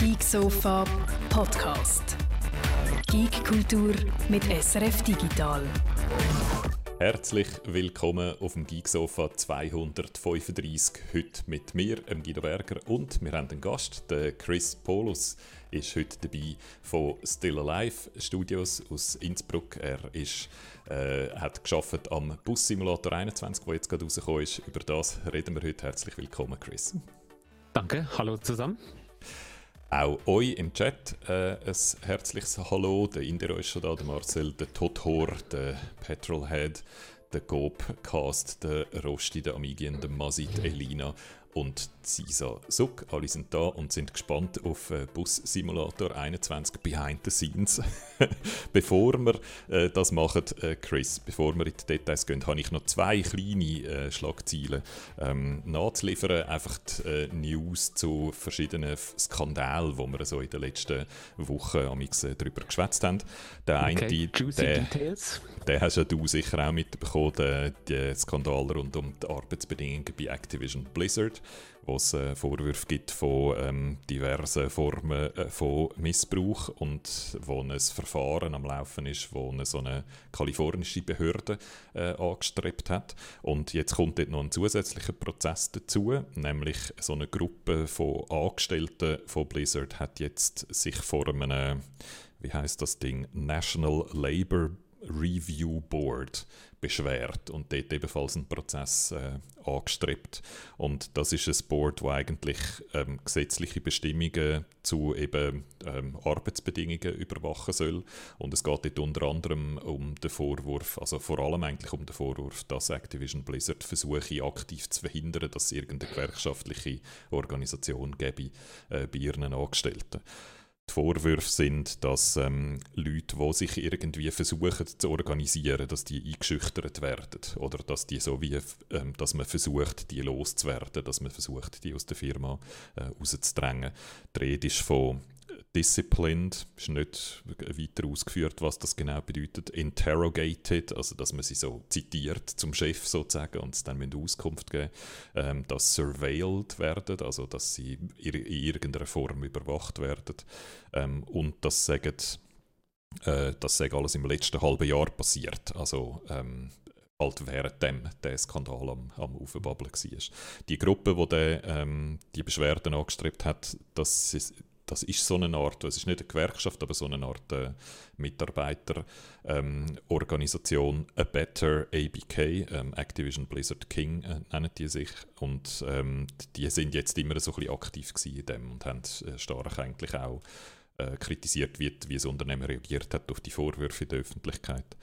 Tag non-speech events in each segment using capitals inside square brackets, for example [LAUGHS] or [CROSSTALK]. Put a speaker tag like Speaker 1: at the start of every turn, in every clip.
Speaker 1: Geek Sofa Podcast. Geek Kultur mit SRF Digital.
Speaker 2: Herzlich willkommen auf dem Geeksofa 235. Heute mit mir, Guido Berger, und wir haben einen Gast, der Chris Polus ist heute dabei von Still Alive Studios aus Innsbruck. Er ist, äh, hat geschafft am Bus Simulator 21, der jetzt gerade rausgekommen ist. Über das reden wir heute. Herzlich willkommen, Chris.
Speaker 3: Danke, hallo zusammen.
Speaker 2: Auch euch im Chat äh, ein herzliches Hallo. Der Indero ist schon da, der Marcel, der Tothor, der Petrolhead, der Gopcast, der Rosti, der Amigien, der Masit, Elina und Sisa Suk. Alle sind da und sind gespannt auf äh, Bus Simulator 21 Behind the Scenes. [LAUGHS] bevor wir äh, das machen, äh, Chris, bevor wir in die Details gehen, habe ich noch zwei kleine äh, Schlagzeilen ähm, nachzuliefern. Einfach die äh, News zu verschiedenen Skandalen, die wir so in den letzten Wochen am äh, darüber geschwätzt haben. Der
Speaker 3: okay. eine,
Speaker 2: der,
Speaker 3: Details.
Speaker 2: den hast ja du sicher auch mitbekommen, den, den Skandal rund um die Arbeitsbedingungen bei Activision Blizzard wo es äh, Vorwürfe gibt von ähm, diversen Formen äh, von Missbrauch und wo ein Verfahren am Laufen ist, wo eine so eine kalifornische Behörde äh, angestrebt hat. Und jetzt kommt dort noch ein zusätzlicher Prozess dazu, nämlich so eine Gruppe von Angestellten von Blizzard hat jetzt sich vor einem, wie heißt das Ding, National Labor Review Board beschwert und dort ebenfalls einen Prozess äh, angestrebt. Und das ist ein Board, das eigentlich ähm, gesetzliche Bestimmungen zu eben ähm, Arbeitsbedingungen überwachen soll. Und es geht dort unter anderem um den Vorwurf, also vor allem eigentlich um den Vorwurf, dass Activision Blizzard versuche aktiv zu verhindern, dass es irgendeine gewerkschaftliche Organisation gäbe äh, bei ihren Angestellten. Die Vorwürfe sind, dass ähm, Leute, die sich irgendwie versuchen zu organisieren, dass die eingeschüchtert werden oder dass die so wie, ähm, dass man versucht, die loszuwerden, dass man versucht, die aus der Firma äh, rauszudrängen. Die Rede ist von disciplined, ist nicht weiter ausgeführt, was das genau bedeutet. Interrogated, also dass man sie so zitiert zum Chef sozusagen und es dann mit Auskunft geben. Ähm, dass surveilled werden, also dass sie in irgendeiner Form überwacht werden. Ähm, und das sagen, äh, das sagen alles im letzten halben Jahr passiert. Also ähm, halt währenddem der Skandal am, am Aufbabbeln war. Die Gruppe, die der, ähm, die Beschwerden angestrebt hat, das ist, das ist so eine Art, es ist nicht eine Gewerkschaft, aber so eine Art äh, Mitarbeiterorganisation, ähm, A Better ABK, ähm, Activision Blizzard King äh, nennen die sich. Und ähm, die sind jetzt immer so ein bisschen aktiv in dem und haben äh, stark eigentlich auch äh, kritisiert, wie, wie das Unternehmen reagiert hat auf die Vorwürfe der Öffentlichkeit.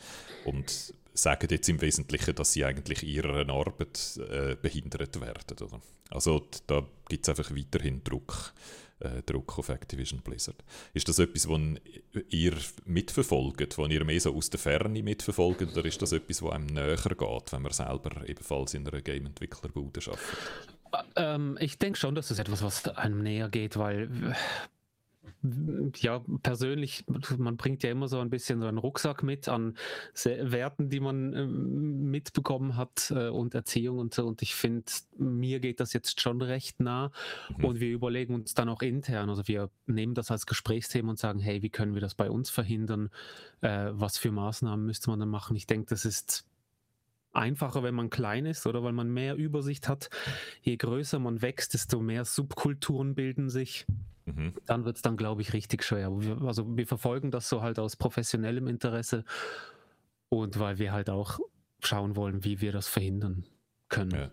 Speaker 2: Und sagen jetzt im Wesentlichen, dass sie eigentlich ihrer Arbeit äh, behindert werden. Oder? Also da gibt es einfach weiterhin Druck äh, Druck auf Activision Blizzard. Ist das etwas, was ihr mitverfolgt, was ihr mehr so aus der Ferne mitverfolgt, oder ist das etwas, was einem näher geht, wenn man selber ebenfalls in einer Game-Entwicklerbude arbeitet?
Speaker 3: Ähm, ich denke schon, das etwas, was einem näher geht, weil ja, persönlich, man bringt ja immer so ein bisschen so einen Rucksack mit an Werten, die man äh, mitbekommen hat äh, und Erziehung und so. Und ich finde, mir geht das jetzt schon recht nah. Mhm. Und wir überlegen uns dann auch intern, also wir nehmen das als Gesprächsthema und sagen, hey, wie können wir das bei uns verhindern? Äh, was für Maßnahmen müsste man dann machen? Ich denke, das ist einfacher, wenn man klein ist oder weil man mehr Übersicht hat. Je größer man wächst, desto mehr Subkulturen bilden sich. Mhm. Dann wird es dann, glaube ich, richtig schwer. Wir, also wir verfolgen das so halt aus professionellem Interesse und weil wir halt auch schauen wollen, wie wir das verhindern können. Ja.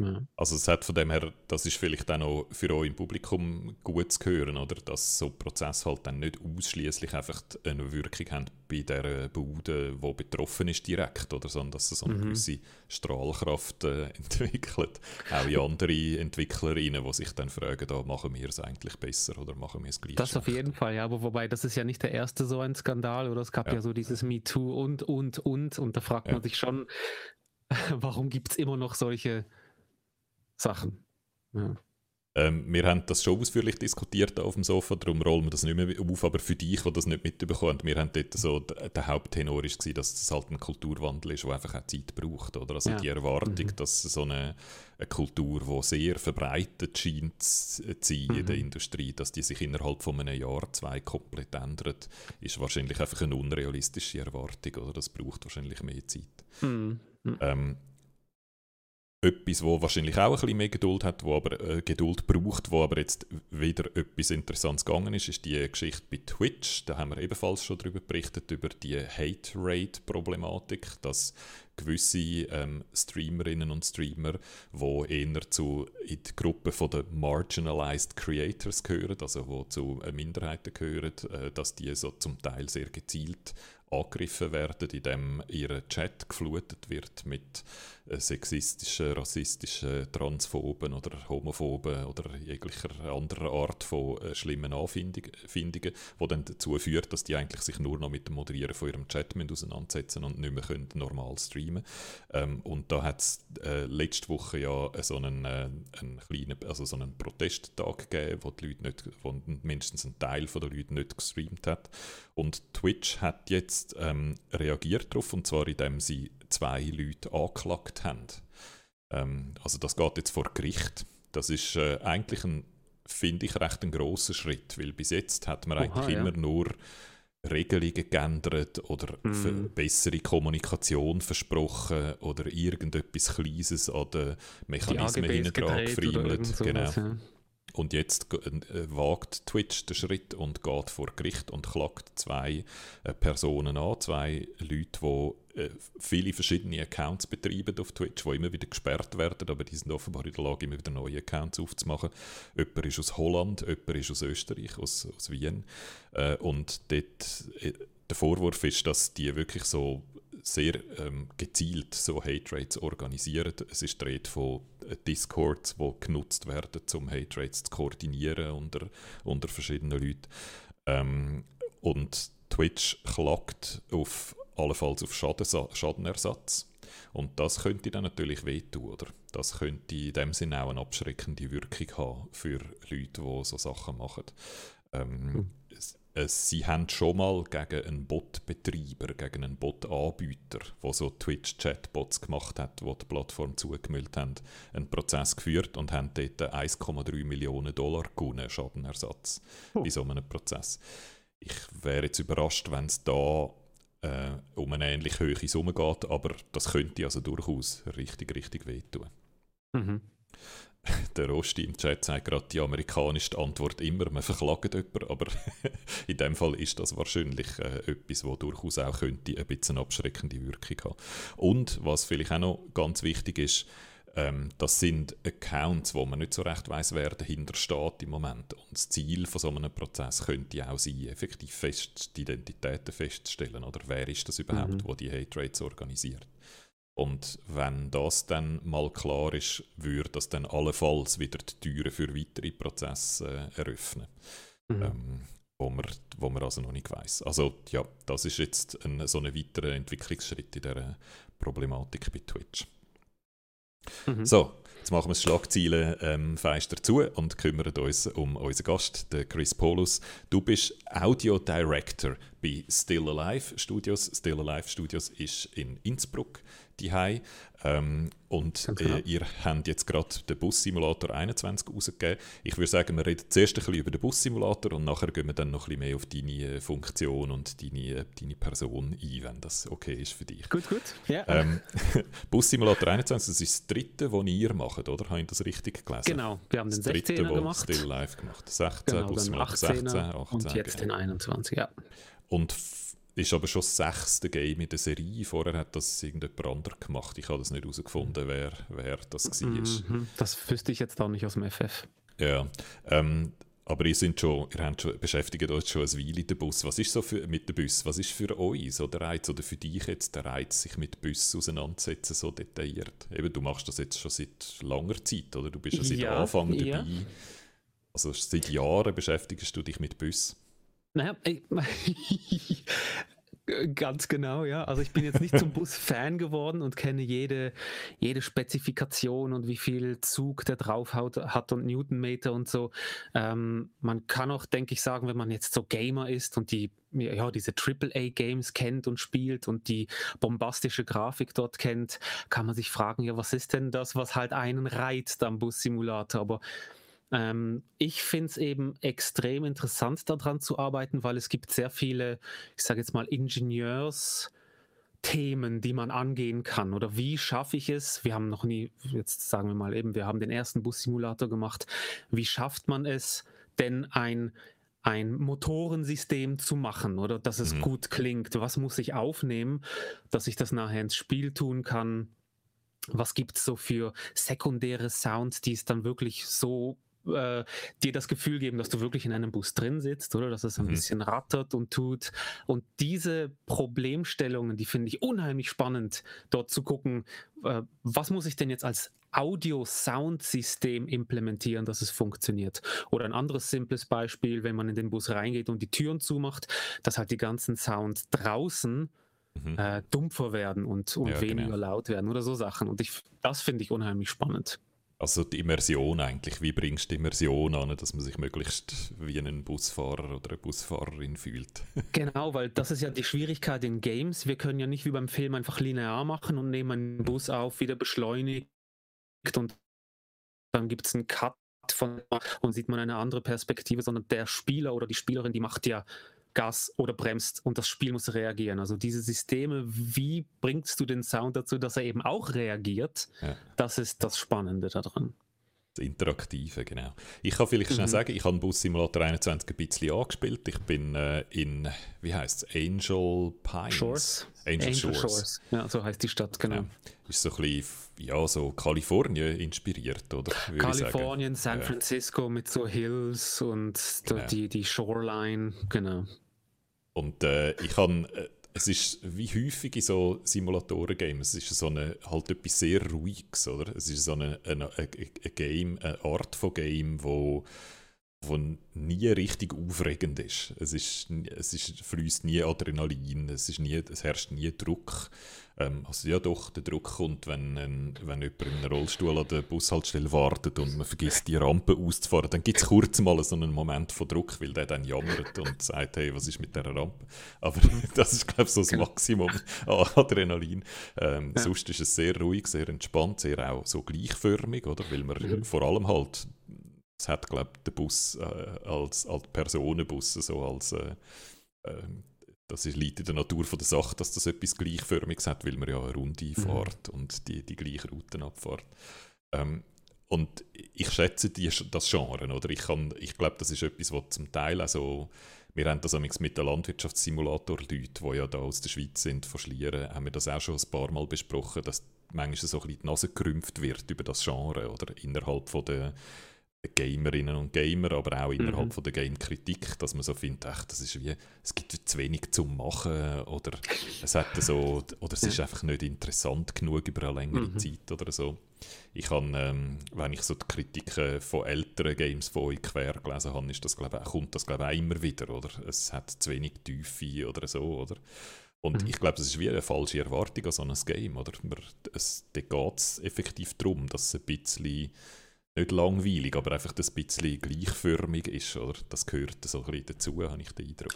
Speaker 2: Ja. Also es hat von dem her, das ist vielleicht auch noch für euch im Publikum gut zu hören, oder? dass so Prozesse halt dann nicht ausschließlich einfach eine Wirkung haben bei der Bude, die betroffen ist direkt, oder? sondern dass es so eine mhm. gewisse Strahlkraft äh, [LAUGHS] entwickelt. Auch in andere Entwicklerinnen, die sich dann fragen, oh, machen wir es eigentlich besser oder machen wir es gleich
Speaker 3: Das schlecht? auf jeden Fall, ja, aber wobei das ist ja nicht der erste so ein Skandal, oder es gab ja, ja so dieses MeToo und, und, und, und da fragt ja. man sich schon, [LAUGHS] warum gibt es immer noch solche Sachen. Ja.
Speaker 2: Ähm, wir haben das schon ausführlich diskutiert auf dem Sofa, darum rollen wir das nicht mehr auf, aber für dich, die das nicht mitbekommen wir haben dort so, der Haupttenor ist gewesen, dass das halt ein Kulturwandel ist, der einfach auch Zeit braucht, oder? Also ja. die Erwartung, mhm. dass so eine, eine Kultur, die sehr verbreitet scheint zu sein mhm. in der mhm. Industrie, dass die sich innerhalb von einem Jahr, zwei komplett ändert, ist wahrscheinlich einfach eine unrealistische Erwartung, oder? Das braucht wahrscheinlich mehr Zeit. Mhm. Ähm, etwas, wo wahrscheinlich auch ein bisschen mehr Geduld hat, wo aber äh, Geduld braucht, wo aber jetzt wieder etwas Interessantes gegangen ist, ist die Geschichte bei Twitch. Da haben wir ebenfalls schon darüber berichtet, über die Hate-Rate-Problematik, dass gewisse ähm, Streamerinnen und Streamer, die eher zu, in die Gruppe von den Marginalized Creators gehören, also wo zu äh, Minderheiten gehören, äh, dass die so zum Teil sehr gezielt angegriffen werden, indem ihr Chat geflutet wird mit sexistischen, rassistischen, transphoben oder homophoben oder jeglicher anderer Art von äh, schlimmen Anfindungen, die dann dazu führt, dass die eigentlich sich nur noch mit dem Moderieren von ihrem Chat auseinandersetzen und nicht mehr können normal streamen ähm, Und da hat es äh, letzte Woche ja so einen, äh, einen kleinen, also so einen Protesttag gegeben, wo die Leute nicht, wo mindestens ein Teil der Leute nicht gestreamt hat. Und Twitch hat jetzt ähm, reagiert darauf, und zwar indem sie zwei Leute angeklagt haben. Ähm, also das geht jetzt vor Gericht. Das ist äh, eigentlich ein, finde ich, recht ein grosser Schritt, weil bis jetzt hat man Oha, eigentlich ja. immer nur Regelungen geändert oder mm. bessere Kommunikation versprochen oder irgendetwas Kleines an den Mechanismen hinten dran gefriemelt. Genau. Ja. Und jetzt äh, wagt Twitch den Schritt und geht vor Gericht und klagt zwei äh, Personen an, zwei Leute, die viele verschiedene Accounts betreiben auf Twitch, die immer wieder gesperrt werden, aber die sind offenbar in der Lage, immer wieder neue Accounts aufzumachen. Jemand ist aus Holland, jemand ist aus Österreich, aus, aus Wien. Äh, und dort, äh, der Vorwurf ist, dass die wirklich so sehr ähm, gezielt so Hate Rates organisieren. Es ist die Rede von äh, Discords, die genutzt werden, um Hate Rates zu koordinieren unter, unter verschiedenen Leuten. Ähm, und Twitch klagt auf allenfalls auf Schaden, Schadenersatz. Und das könnte dann natürlich wehtun, oder? Das könnte in dem Sinne auch eine abschreckende Wirkung haben für Leute, die so Sachen machen. Ähm, mhm sie haben schon mal gegen einen Bot-Betreiber, gegen einen Bot-Anbieter, der so Twitch-Chatbots gemacht hat, die die Plattform zugemüllt haben, einen Prozess geführt und haben dort 1,3 Millionen Dollar gewonnen, Schadenersatz, oh. in so einem Prozess. Ich wäre jetzt überrascht, wenn es da äh, um eine ähnlich hohe Summe geht, aber das könnte also durchaus richtig, richtig wehtun. Mhm. [LAUGHS] Der Rosti im Chat sagt gerade, die amerikanische Antwort immer, man verklagt jemanden, aber [LAUGHS] in dem Fall ist das wahrscheinlich äh, etwas, wo durchaus auch könnte ein bisschen abschreckende Wirkung haben. Und was vielleicht auch noch ganz wichtig ist, ähm, das sind Accounts, wo man nicht so recht weiß, wer dahinter steht im Moment. Und das Ziel von so einem Prozess könnte auch sein, effektiv fest, die Identitäten festzustellen. Oder wer ist das überhaupt, mhm. wo die Hate Rates organisiert? Und wenn das dann mal klar ist, würde das dann allenfalls wieder die Türen für weitere Prozesse äh, eröffnen. Mhm. Ähm, wo, man, wo man also noch nicht weiß. Also ja, das ist jetzt ein, so ein weiterer Entwicklungsschritt in dieser Problematik bei Twitch. Mhm. So, jetzt machen wir das Schlagzeilen ähm, feister zu und kümmern uns um unseren Gast, den Chris Paulus. Du bist Audio Director bei Still Alive Studios. Still Alive Studios ist in Innsbruck die ähm, und genau. äh, ihr habt jetzt gerade den Bus-Simulator 21 rausgegeben. Ich würde sagen, wir reden zuerst ein bisschen über den Bus-Simulator und nachher gehen wir dann noch ein bisschen mehr auf deine äh, Funktion und deine, äh, deine Person ein, wenn das okay ist für dich.
Speaker 3: Gut, gut. Ja.
Speaker 2: Ähm, [LAUGHS] Bus-Simulator 21, das ist das dritte, das ihr macht, oder? Habe ich das richtig gelesen?
Speaker 3: Genau, wir haben den 16er gemacht.
Speaker 2: Still Live gemacht. 16, genau, Bus-Simulator 16, 18.
Speaker 3: Und jetzt den 21, ja.
Speaker 2: Und ist aber schon das sechste Game in der Serie. Vorher hat das irgendjemand anderes gemacht. Ich habe das nicht herausgefunden, wer, wer das war. Mhm,
Speaker 3: das wüsste ich jetzt auch nicht aus dem FF.
Speaker 2: Ja, ähm, aber ihr, sind schon, ihr habt schon, beschäftigt euch schon ein Weile in den Bus. Was ist so für, mit dem Bus? Was ist für euch so der Reiz oder für dich jetzt der Reiz, sich mit Bus auseinanderzusetzen, so detailliert? Eben, du machst das jetzt schon seit langer Zeit, oder? Du bist ja seit ja, Anfang ja. dabei. Also seit Jahren beschäftigst du dich mit Bus.
Speaker 3: Naja, [LAUGHS] Ganz genau, ja. Also ich bin jetzt nicht zum Bus Fan geworden und kenne jede, jede Spezifikation und wie viel Zug der drauf hat und Newtonmeter und so. Ähm, man kann auch, denke ich, sagen, wenn man jetzt so Gamer ist und die ja, diese AAA-Games kennt und spielt und die bombastische Grafik dort kennt, kann man sich fragen, ja, was ist denn das, was halt einen reizt am Bus-Simulator? Aber ähm, ich finde es eben extrem interessant, daran zu arbeiten, weil es gibt sehr viele, ich sage jetzt mal, Ingenieurs- Themen, die man angehen kann oder wie schaffe ich es? Wir haben noch nie, jetzt sagen wir mal eben, wir haben den ersten Bus-Simulator gemacht. Wie schafft man es denn ein ein Motorensystem zu machen oder dass es mhm. gut klingt. Was muss ich aufnehmen, dass ich das nachher ins Spiel tun kann? Was gibt es so für sekundäre Sounds, die es dann wirklich so äh, dir das Gefühl geben, dass du wirklich in einem Bus drin sitzt, oder dass es ein mhm. bisschen rattert und tut. Und diese Problemstellungen, die finde ich unheimlich spannend, dort zu gucken, äh, was muss ich denn jetzt als Audio-Sound-System implementieren, dass es funktioniert. Oder ein anderes simples Beispiel, wenn man in den Bus reingeht und die Türen zumacht, dass halt die ganzen Sounds draußen mhm. äh, dumpfer werden und, und ja, weniger genau. laut werden oder so Sachen. Und ich, das finde ich unheimlich spannend.
Speaker 2: Also die Immersion eigentlich, wie bringst du die Immersion an, dass man sich möglichst wie ein Busfahrer oder eine Busfahrerin fühlt? [LAUGHS]
Speaker 3: Genau, weil das ist ja die Schwierigkeit in Games. Wir können ja nicht wie beim Film einfach linear machen und nehmen einen Bus auf, wieder beschleunigt und dann gibt es einen Cut von und sieht man eine andere Perspektive, sondern der Spieler oder die Spielerin, die macht ja Gas oder bremst und das Spiel muss reagieren. Also diese Systeme, wie bringst du den Sound dazu, dass er eben auch reagiert? Ja. Das ist das Spannende daran.
Speaker 2: Das Interaktive, genau. Ich kann vielleicht mhm. schnell sagen, ich habe Bus Simulator 21 ein bisschen angespielt. Ich bin äh, in, wie heißt es, Angel Pines?
Speaker 3: Shores. Angel, Angel Shores. Shores. Ja, so heißt die Stadt, genau. Ja.
Speaker 2: Ist so ein bisschen, ja, so Kalifornien inspiriert, oder?
Speaker 3: Kalifornien, San Francisco ja. mit so Hills und genau. die, die Shoreline, genau.
Speaker 2: Und äh, ich kann, äh, es ist wie häufig in so Simulatoren-Games, es ist so eine, halt etwas sehr Ruhiges, oder? Es ist so eine, eine, eine, Game, eine Art von Game, wo wo nie richtig aufregend ist. Es, ist, es ist, fließt nie Adrenalin, es, ist nie, es herrscht nie Druck. Ähm, also ja doch, der Druck kommt, wenn, ähm, wenn jemand in einem Rollstuhl an der Bushaltestelle wartet und man vergisst die Rampe auszufahren, dann gibt es kurz mal so einen Moment von Druck, weil der dann jammert und sagt, hey, was ist mit der Rampe? Aber [LAUGHS] das ist, glaube ich, so das genau. Maximum an Adrenalin. Ähm, ja. Sonst ist es sehr ruhig, sehr entspannt, sehr auch so gleichförmig, oder? Weil man mhm. vor allem halt es hat, glaube ich, der Bus äh, als, als Personenbus so als äh, äh, das ist, liegt in der Natur von der Sache, dass das etwas Gleichförmiges hat, weil man ja eine Runde mhm. fährt und die, die gleichen Routen abfährt. Ähm, und ich schätze die, das Genre, oder? Ich, ich glaube, das ist etwas, was zum Teil auch so, wir haben das mit den Landwirtschaftssimulator-Leuten, die ja da aus der Schweiz sind, von Schlieren, haben wir das auch schon ein paar Mal besprochen, dass manchmal so ein bisschen die Nase gerümpft wird über das Genre, oder? Innerhalb von der Gamerinnen und Gamer, aber auch innerhalb mhm. von der Game-Kritik, dass man so findet, ach, das ist wie, es gibt zu wenig zum Machen oder es hat so, oder es ist einfach nicht interessant genug über eine längere mhm. Zeit oder so. Ich kann, ähm, wenn ich so die Kritiken von älteren Games von euch quer gelesen habe, ist das, glaub, kommt das glaube ich auch immer wieder, oder? Es hat zu wenig Tiefe oder so, oder? Und mhm. ich glaube, es ist wie eine falsche Erwartung an so ein Game, oder? es, da geht es effektiv darum, dass es ein bisschen nicht langweilig, aber einfach ein bisschen gleichförmig ist. Oder? Das gehört so ein bisschen dazu, habe ich den Eindruck.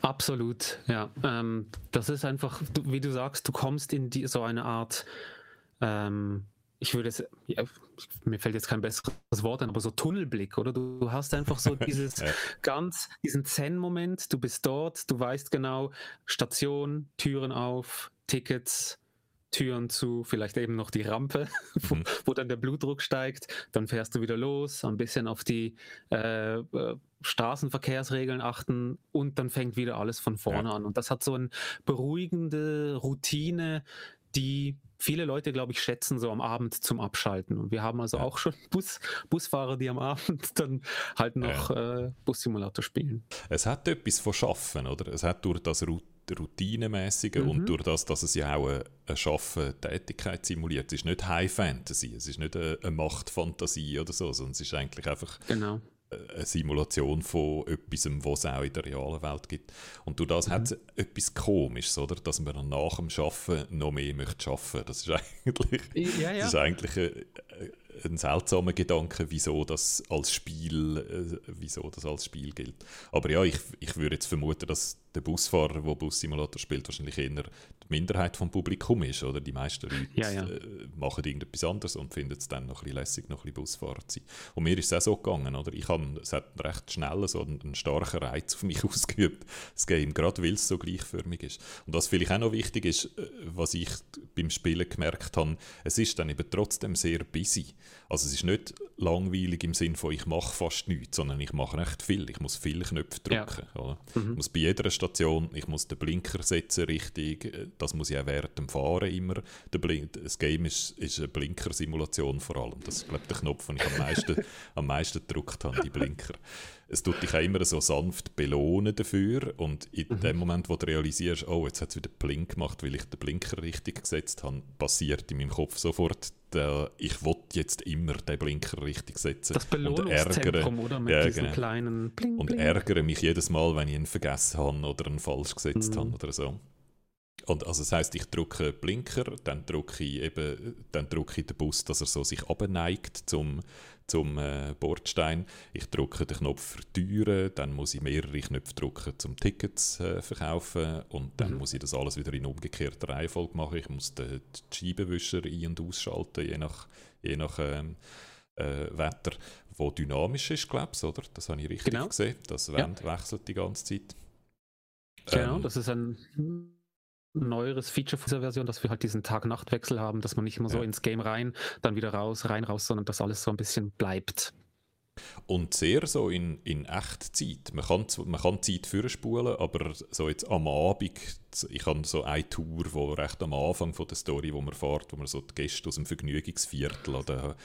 Speaker 3: Absolut, ja. Ähm, das ist einfach, wie du sagst, du kommst in die, so eine Art, ähm, ich würde es, ja, mir fällt jetzt kein besseres Wort ein, aber so Tunnelblick, oder? Du, du hast einfach so [LAUGHS] dieses ja. ganz, diesen Zen-Moment, du bist dort, du weißt genau, Station, Türen auf, Tickets, Türen zu, vielleicht eben noch die Rampe, [LAUGHS] wo, mhm. wo, dann der Blutdruck steigt. Dann fährst du wieder los, ein bisschen auf die äh, äh, Straßenverkehrsregeln achten und dann fängt wieder alles von vorne ja. an. Und das hat so eine beruhigende Routine, die viele Leute, glaube ich, schätzen so am Abend zum Abschalten. Und wir haben also ja. auch schon [LAUGHS] Bus, Busfahrer, die am Abend dann halt noch ja. äh, Bussimulator spielen.
Speaker 2: Es hat etwas von Schaffen, oder? Es hat durch das Routine routinemäßige mhm. und durch das, dass es ja auch eine, eine Schaffen Tätigkeit simuliert. Es ist nicht High Fantasy, es ist nicht eine, eine Machtfantasie oder so, sondern es ist eigentlich einfach
Speaker 3: genau.
Speaker 2: Eine Simulation von etwas, was es auch in der realen Welt gibt. Und durch das mhm. hat es etwas Komisches, oder? dass man nach dem Arbeiten noch mehr möchte arbeiten. Das ist [LAUGHS] eigentlich, ja, ja. Das ist eigentlich eine, ein seltsamer Gedanke, wieso das als Spiel, äh, wieso das als Spiel gilt. Aber ja, ich, ich würde jetzt vermuten, dass der Busfahrer, der Bus-Simulator spielt, wahrscheinlich eher die Minderheit vom Publikum ist, oder? Die meisten Leute
Speaker 3: ja, ja.
Speaker 2: Äh, machen irgendetwas anderes und finden es dann noch ein bisschen lässig, noch ein bisschen Busfahrer zu sein. Und mir ist es auch so gegangen, oder? Ich habe, es hat recht schnell so einen, einen starken Reiz auf mich [LAUGHS] ausgeübt, das Game, gerade weil es so gleichförmig ist. Und was vielleicht auch noch wichtig ist, äh, was ich beim Spielen gemerkt habe, es ist dann eben trotzdem sehr busy. Also es ist nicht langweilig im Sinn von, ich mache fast nichts, sondern ich mache recht viel. Ich muss viele Knöpfe drücken. Ja. Mhm. Ich muss bei jeder Station, ich muss den Blinker setzen richtig, das muss ich auch während dem Fahren immer. Der Blink, das Game ist, ist eine Blinkersimulation vor allem. Das ist, glaube ich, der Knopf, den ich am meisten, [LAUGHS] am meisten gedrückt habe, die Blinker es tut dich auch immer so sanft belohnen dafür und in mhm. dem Moment, wo du realisierst, oh, jetzt hat es wieder Blink gemacht, weil ich den Blinker richtig gesetzt habe, passiert in meinem Kopf sofort, der, ich will jetzt immer den Blinker richtig setzen.
Speaker 3: Das Belohnungszentrum, oder? Mit ja, diesen genau. kleinen
Speaker 2: Bling, Und ärgere mich jedes Mal, wenn ich ihn vergessen habe oder ihn falsch gesetzt mhm. habe oder so. Und also das heißt, ich drücke Blinker, dann drücke ich eben, dann drücke ich den Bus, dass er so sich abneigt zum zum äh, Bordstein. Ich drücke den Knopf für Türen, dann muss ich mehrere Knöpfe drücken, um Tickets äh, verkaufen und dann mhm. muss ich das alles wieder in umgekehrter Reihenfolge machen. Ich muss den, den Scheibenwischer ein- und ausschalten, je nach, je nach ähm, äh, Wetter, wo dynamisch ist, glaube ich, oder? Das habe ich richtig genau. gesehen. Das ja. wechselt die ganze Zeit.
Speaker 3: Genau, ähm, das ist ein neueres Feature von dieser Version, dass wir halt diesen Tag-Nacht-Wechsel haben, dass man nicht immer so ins Game rein, dann wieder raus, rein, raus, sondern dass alles so ein bisschen bleibt.
Speaker 2: Und sehr so in, in Echtzeit. Man kann, man kann Zeit vorspulen, aber so jetzt am Abend, ich habe so eine Tour, wo recht am Anfang von der Story, wo man fährt, wo man so die Gäste aus dem Vergnügungsviertel an der,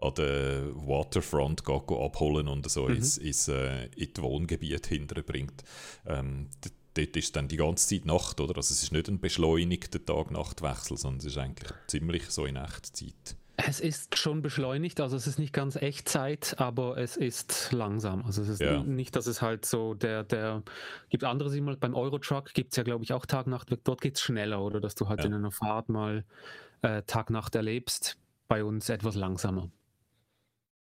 Speaker 2: an der Waterfront geht, abholen und so mhm. ins, ins, äh, in die Wohngebiete hinterbringt. Ähm, dort ist dann die ganze Zeit Nacht, oder? Also es ist nicht ein beschleunigter Tag-Nacht-Wechsel, sondern es ist eigentlich ziemlich so in Echtzeit.
Speaker 3: Es ist schon beschleunigt, also es ist nicht ganz Echtzeit, aber es ist langsam. Also es ist ja. nicht, dass es halt so der, der, gibt andere Simulationen, beim Eurotruck gibt es ja glaube ich auch Tag-Nacht, dort geht es schneller, oder dass du halt ja. in einer Fahrt mal äh, Tag-Nacht erlebst. Bei uns etwas langsamer.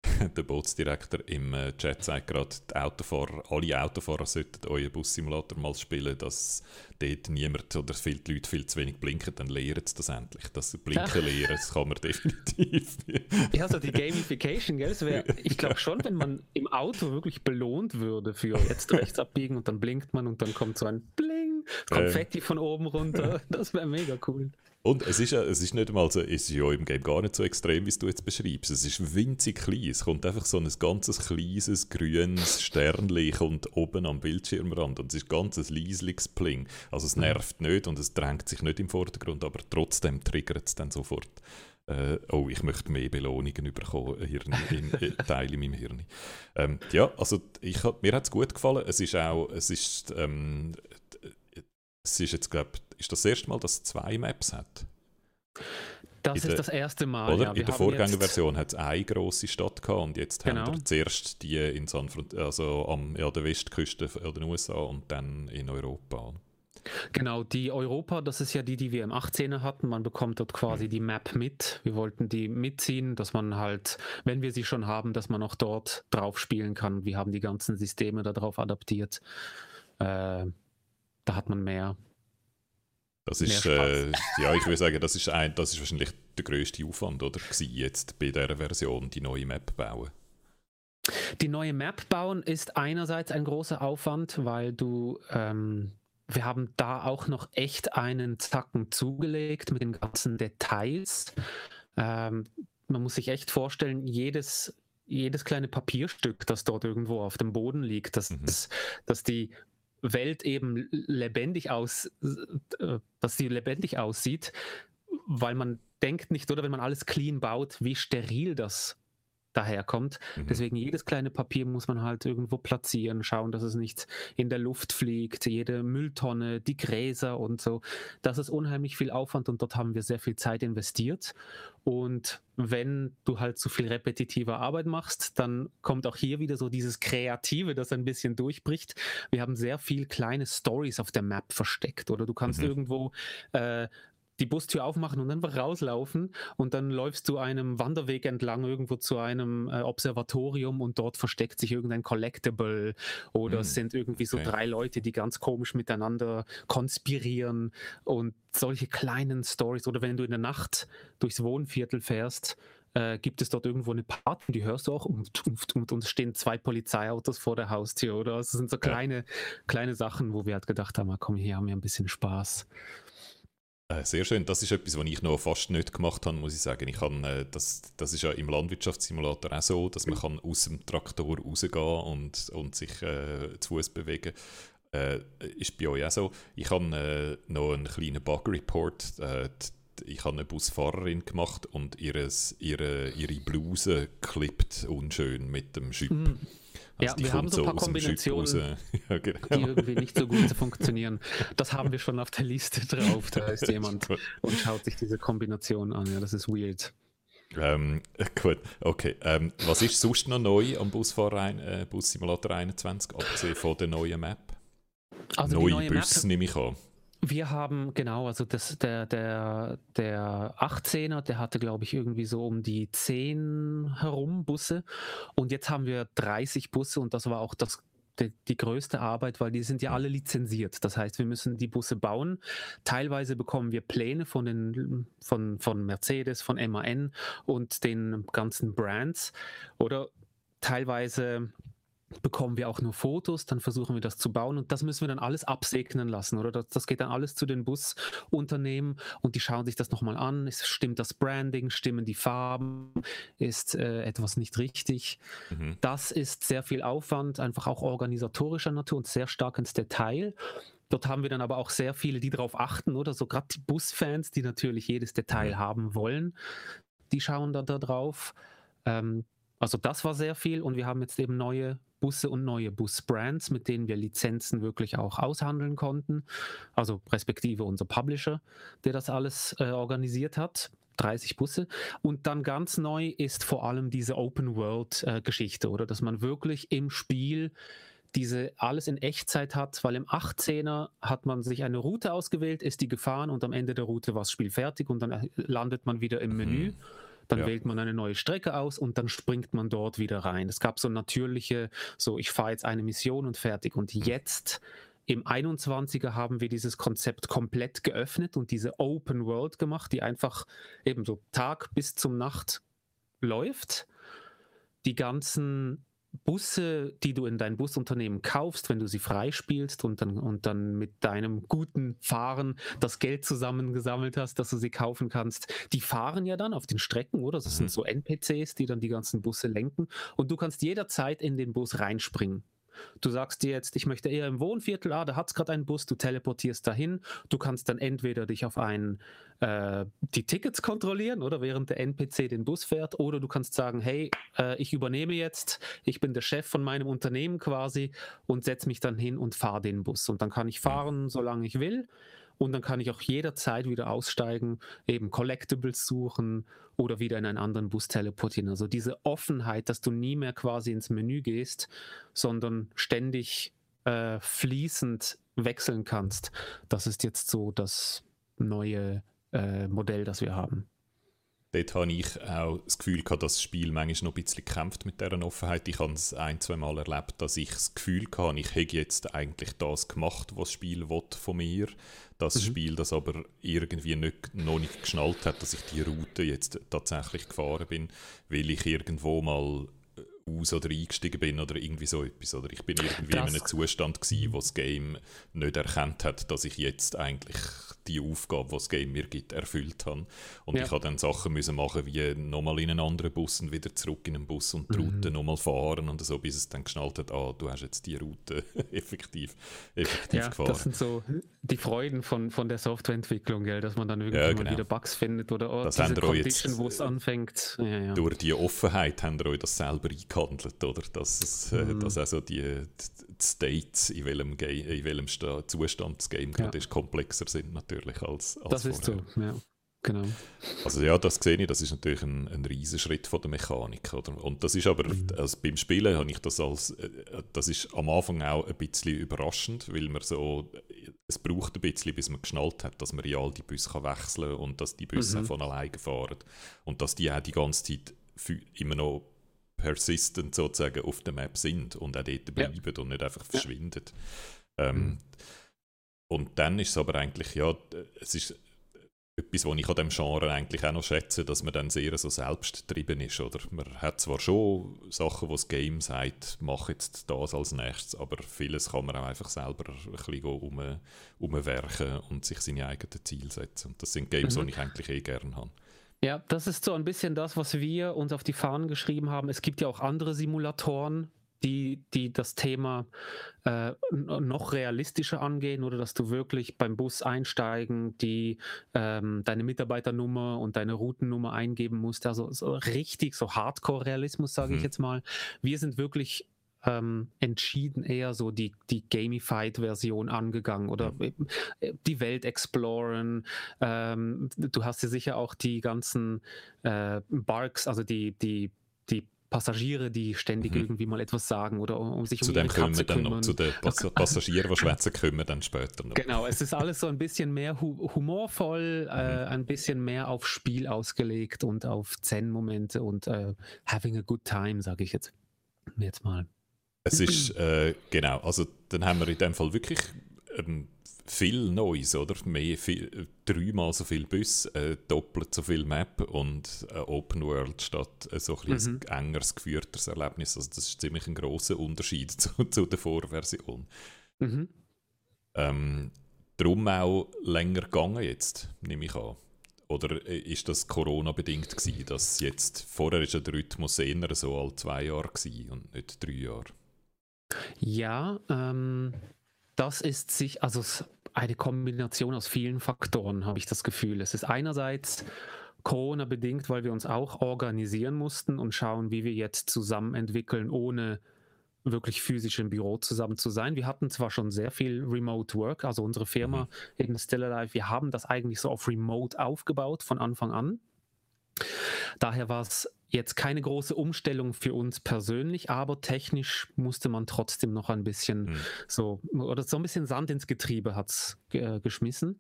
Speaker 3: [LAUGHS]
Speaker 2: der Bootsdirektor im äh, Chat sagt gerade, die Autofahrer, alle Autofahrer sollten euren Bussimulator mal spielen, dass dort niemand oder viele Leute viel zu wenig blinken, dann lehren sie das endlich. Das Blinken lehren, das kann man [LAUGHS] definitiv.
Speaker 3: ja, so die Gamification, gell? Wär, ich glaube schon, wenn man im Auto wirklich belohnt würde für jetzt rechts abbiegen und dann blinkt man und dann kommt so ein Bling, Konfetti äh. von oben runter, das wäre mega cool.
Speaker 2: Und es ist, es ist nicht einmal so, es ist ja im Game gar nicht so extrem, wie du jetzt beschreibst. Es ist winzig klein. Es kommt einfach so ein ganzes kleines, grünes Sternchen kommt oben am Bildschirmrand und es ist ganz ein leisliches Pling. Also es nervt nicht und es drängt sich nicht im Vordergrund, aber trotzdem triggert es dann sofort. Äh, oh, ich möchte mehr Belohnungen bekommen, Hirn, im, äh, Teil in meinem Hirn. Ähm, ja, also ich, mir hat es gut gefallen. Es ist auch, es ist, ähm, es ist jetzt, glaube ist das, erste Mal, dass es zwei Maps hat.
Speaker 3: Das in ist der, das erste Mal.
Speaker 2: Oder? Ja, in der Vorgängerversion hat es eine grosse Stadt gehabt und jetzt genau. haben wir zuerst die in San also am ja, der Westküste der USA und dann in Europa.
Speaker 3: Genau, die Europa, das ist ja die, die wir im 18er hatten. Man bekommt dort quasi mhm. die Map mit. Wir wollten die mitziehen, dass man halt, wenn wir sie schon haben, dass man auch dort drauf spielen kann. Wir haben die ganzen Systeme darauf adaptiert. Äh, da hat man mehr.
Speaker 2: Das ist, äh, ja, ich würde sagen, das ist, ein, das ist wahrscheinlich der größte Aufwand, oder? Gewesen, jetzt bei dieser Version die neue Map bauen.
Speaker 3: Die neue Map bauen ist einerseits ein großer Aufwand, weil du, ähm, wir haben da auch noch echt einen Zacken zugelegt mit den ganzen Details. Ähm, man muss sich echt vorstellen, jedes, jedes kleine Papierstück, das dort irgendwo auf dem Boden liegt, dass, mhm. dass die Welt eben lebendig aus, äh, dass sie lebendig aussieht, weil man denkt nicht, oder? Wenn man alles clean baut, wie steril das daherkommt. Mhm. Deswegen jedes kleine Papier muss man halt irgendwo platzieren, schauen, dass es nicht in der Luft fliegt, jede Mülltonne, die Gräser und so. Das ist unheimlich viel Aufwand und dort haben wir sehr viel Zeit investiert. Und wenn du halt zu viel repetitive Arbeit machst, dann kommt auch hier wieder so dieses Kreative, das ein bisschen durchbricht. Wir haben sehr viel kleine Stories auf der Map versteckt oder du kannst mhm. irgendwo äh, die Bustür aufmachen und einfach rauslaufen und dann läufst du einem Wanderweg entlang irgendwo zu einem äh, Observatorium und dort versteckt sich irgendein Collectible oder mm, es sind irgendwie so drei Leute, die ganz komisch miteinander konspirieren und solche kleinen Stories oder wenn du in der Nacht durchs Wohnviertel fährst, äh, gibt es dort irgendwo eine Party, die hörst du auch und, und, und, und stehen zwei Polizeiautos vor der Haustür oder es sind so kleine, ja. kleine Sachen, wo wir halt gedacht haben, ah, komm, hier haben wir ein bisschen Spaß.
Speaker 2: Äh, sehr schön. Das ist etwas, was ich noch fast nicht gemacht habe, muss ich sagen. Ich kann, äh, das, das ist ja im Landwirtschaftssimulator auch so, dass man kann aus dem Traktor rausgehen und, und sich äh, zu Fuß bewegen äh, Ist bei euch auch so. Ich habe äh, noch einen kleinen Bug-Report. Äh, ich habe eine Busfahrerin gemacht und ihres, ihre, ihre Bluse klippt unschön mit dem Schüpp. Mm.
Speaker 3: Ja, wir haben so ein paar Kombinationen, [LAUGHS] ja, genau. die irgendwie nicht so gut funktionieren. Das haben wir schon auf der Liste drauf. Da ist [LAUGHS] jemand und schaut sich diese Kombination an. Ja, das ist weird.
Speaker 2: Ähm, gut, okay. Ähm, was ist sonst noch neu am Busfahrer äh, Bus Simulator 21, abgesehen von der neuen Map? Also neue, neue Busse Map, nehme ich an.
Speaker 3: Wir haben, genau, also das, der, der, der 18er, der hatte, glaube ich, irgendwie so um die 10 herum Busse. Und jetzt haben wir 30 Busse und das war auch das die, die, größte Arbeit, weil die sind ja alle lizenziert. Das heißt, wir müssen die Busse bauen. Teilweise bekommen wir Pläne von, den, von, von Mercedes, von MAN und den ganzen Brands. Oder teilweise bekommen wir auch nur Fotos, dann versuchen wir das zu bauen und das müssen wir dann alles absegnen lassen, oder? Das, das geht dann alles zu den Busunternehmen und die schauen sich das nochmal an. Ist, stimmt das Branding, stimmen die Farben, ist äh, etwas nicht richtig? Mhm. Das ist sehr viel Aufwand, einfach auch organisatorischer Natur und sehr stark ins Detail. Dort haben wir dann aber auch sehr viele, die darauf achten, oder? So gerade die Busfans, die natürlich jedes Detail mhm. haben wollen, die schauen dann da drauf. Ähm, also das war sehr viel und wir haben jetzt eben neue Busse und neue Busbrands, mit denen wir Lizenzen wirklich auch aushandeln konnten. Also respektive unser Publisher, der das alles äh, organisiert hat. 30 Busse. Und dann ganz neu ist vor allem diese Open-World-Geschichte, äh, oder dass man wirklich im Spiel diese alles in Echtzeit hat, weil im 18er hat man sich eine Route ausgewählt, ist die gefahren und am Ende der Route war das Spiel fertig und dann äh, landet man wieder im Menü. Mhm. Dann ja. wählt man eine neue Strecke aus und dann springt man dort wieder rein. Es gab so natürliche, so ich fahre jetzt eine Mission und fertig. Und mhm. jetzt im 21er haben wir dieses Konzept komplett geöffnet und diese Open World gemacht, die einfach eben so Tag bis zum Nacht läuft. Die ganzen Busse, die du in dein Busunternehmen kaufst, wenn du sie freispielst und dann, und dann mit deinem guten Fahren das Geld zusammengesammelt hast, dass du sie kaufen kannst, die fahren ja dann auf den Strecken, oder? Das mhm. sind so NPCs, die dann die ganzen Busse lenken und du kannst jederzeit in den Bus reinspringen. Du sagst dir jetzt, ich möchte eher im Wohnviertel, ah, da hat es gerade einen Bus, du teleportierst dahin. Du kannst dann entweder dich auf einen, äh, die Tickets kontrollieren oder während der NPC den Bus fährt, oder du kannst sagen, hey, äh, ich übernehme jetzt, ich bin der Chef von meinem Unternehmen quasi und setze mich dann hin und fahre den Bus. Und dann kann ich fahren, solange ich will. Und dann kann ich auch jederzeit wieder aussteigen, eben Collectibles suchen oder wieder in einen anderen Bus teleportieren. Also diese Offenheit, dass du nie mehr quasi ins Menü gehst, sondern ständig äh, fließend wechseln kannst. Das ist jetzt so das neue äh, Modell, das wir haben
Speaker 2: dort habe ich auch das Gefühl gehabt, dass das Spiel manchmal noch ein bisschen kämpft mit dieser Offenheit. Ich habe es ein, zwei Mal erlebt, dass ich das Gefühl hatte, ich hätte jetzt eigentlich das gemacht, was das Spiel von mir Das mhm. Spiel, das aber irgendwie nicht, noch nicht geschnallt hat, dass ich die Route jetzt tatsächlich gefahren bin, weil ich irgendwo mal aus oder eingestiegen bin oder irgendwie so etwas. Oder ich bin irgendwie
Speaker 3: Das-
Speaker 2: in einem Zustand gewesen, wo das Game nicht erkannt hat, dass ich jetzt eigentlich die Aufgabe, die das Game mir gibt, erfüllt habe. Und
Speaker 3: Ja.
Speaker 2: ich habe dann Sachen müssen machen, wie nochmal in einen anderen Bus und wieder zurück in einen Bus und die Route nochmal fahren und so, bis es dann geschnallt hat, ah, du hast jetzt die Route [LAUGHS] effektiv, effektiv
Speaker 3: Ja,
Speaker 2: gefahren.
Speaker 3: das sind so die Freuden von, von der Softwareentwicklung, gell, dass man dann irgendwie
Speaker 2: Ja, genau.
Speaker 3: wieder Bugs findet oder oh,
Speaker 2: Das
Speaker 3: diese Condition, wo es anfängt. Ja,
Speaker 2: durch die Offenheit haben wir euch das selber eingehandelt, oder? Dass, es, äh,
Speaker 3: Mhm.
Speaker 2: dass also die, die States, in welchem, Ga in welchem Sta Zustand das Game gerade ist, komplexer sind natürlich als, als
Speaker 3: Das ist
Speaker 2: vorher.
Speaker 3: so, ja. Genau.
Speaker 2: Also ja, das sehe ich, das ist natürlich ein, ein Riesenschritt von der Mechanik, oder? Und das ist aber,
Speaker 3: Mhm.
Speaker 2: also beim Spielen habe ich das als, äh, das ist am Anfang auch ein bisschen überraschend, weil man so, es braucht ein bisschen, bis man geschnallt hat, dass man in all die Busse kann wechseln kann und dass die Busse
Speaker 3: Mhm.
Speaker 2: von alleine fahren und dass die auch die ganze Zeit immer noch persistent sozusagen auf der Map sind und auch dort
Speaker 3: Ja.
Speaker 2: bleiben und nicht einfach verschwinden. Ähm, Und dann ist es aber eigentlich, ja, es ist etwas, was ich an dem Genre eigentlich auch noch schätze, dass man dann sehr so selbsttrieben ist, oder? Man hat zwar schon Sachen, wo das Game sagt, mach jetzt das als nächstes, aber vieles kann man auch einfach selber ein bisschen um, umwerken und sich seine eigenen Ziele setzen. Und das sind Games,
Speaker 3: Mhm.
Speaker 2: die ich eigentlich eh gerne habe.
Speaker 3: Ja, das ist so ein bisschen das, was wir uns auf die Fahnen geschrieben haben. Es gibt ja auch andere Simulatoren, die, die das Thema äh, noch realistischer angehen oder dass du wirklich beim Bus einsteigen, die ähm, deine Mitarbeiternummer und deine Routennummer eingeben musst. Also so richtig so Hardcore-Realismus, sage ich
Speaker 2: Mhm.
Speaker 3: jetzt mal. Wir sind wirklich ähm, entschieden eher so die, die Gamified-Version angegangen oder eben, äh, die Welt exploren. Ähm, du hast ja sicher auch die ganzen äh, Barks, also die, die, die Passagiere, die ständig
Speaker 2: Mhm.
Speaker 3: irgendwie mal etwas sagen oder um, um sich um
Speaker 2: Zu
Speaker 3: ihre
Speaker 2: dem kommen
Speaker 3: Katze
Speaker 2: wir dann noch,
Speaker 3: kümmern.
Speaker 2: zu den [LAUGHS] Pass Passagieren, die schwätzen, kommen wir dann später noch.
Speaker 3: Genau, es ist alles so ein bisschen mehr hu humorvoll, äh,
Speaker 2: Mhm.
Speaker 3: ein bisschen mehr auf Spiel ausgelegt und auf Zen-Momente und äh, having a good time, sage ich jetzt. Jetzt mal.
Speaker 2: Es ist, äh, genau, also dann haben wir in dem Fall wirklich ähm, viel Neues, oder? Mehr, viel, dreimal so viel Bus, äh, doppelt so viel Map und äh, Open World statt äh, so ein,
Speaker 3: Mhm.
Speaker 2: ein engeres, geführtes Erlebnis. Also das ist ziemlich ein großer Unterschied [LAUGHS] zu, zu der Vorversion.
Speaker 3: Mhm.
Speaker 2: Ähm, darum auch länger gegangen jetzt, nehme ich an. Oder äh, ist das Corona-bedingt gewesen, dass jetzt, vorher ist ja der Rhythmus eher so all zwei Jahre gewesen und nicht drei Jahre.
Speaker 3: Ja, ähm, das ist sich, also es- eine Kombination aus vielen Faktoren, habe ich das Gefühl. Es ist einerseits Corona bedingt, weil wir uns auch organisieren mussten und schauen, wie wir jetzt zusammen entwickeln, ohne wirklich physisch im Büro zusammen zu sein. Wir hatten zwar schon sehr viel Remote Work, also unsere Firma in Still Alive, wir haben das eigentlich so auf Remote aufgebaut von Anfang an. Daher war es jetzt keine große Umstellung für uns persönlich, aber technisch musste man trotzdem noch ein bisschen
Speaker 2: Hm.
Speaker 3: so, oder so ein bisschen Sand ins Getriebe hat es äh, geschmissen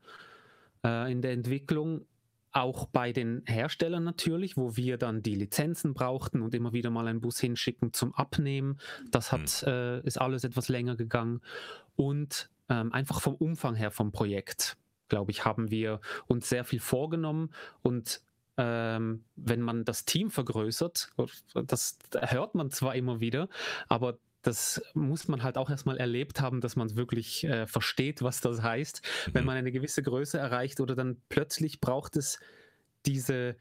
Speaker 3: äh, in der Entwicklung. Auch bei den Herstellern natürlich, wo wir dann die Lizenzen brauchten und immer wieder mal einen Bus hinschicken zum Abnehmen. Das hat, äh, ist alles etwas länger gegangen. Und ähm, einfach vom Umfang her vom Projekt, glaube ich, haben wir uns sehr viel vorgenommen und ähm, wenn man das Team vergrößert, das hört man zwar immer wieder, aber das muss man halt auch erstmal erlebt haben, dass man es wirklich äh, versteht, was das heißt. Wenn
Speaker 2: Mhm.
Speaker 3: man eine gewisse Größe erreicht oder dann plötzlich braucht es diese,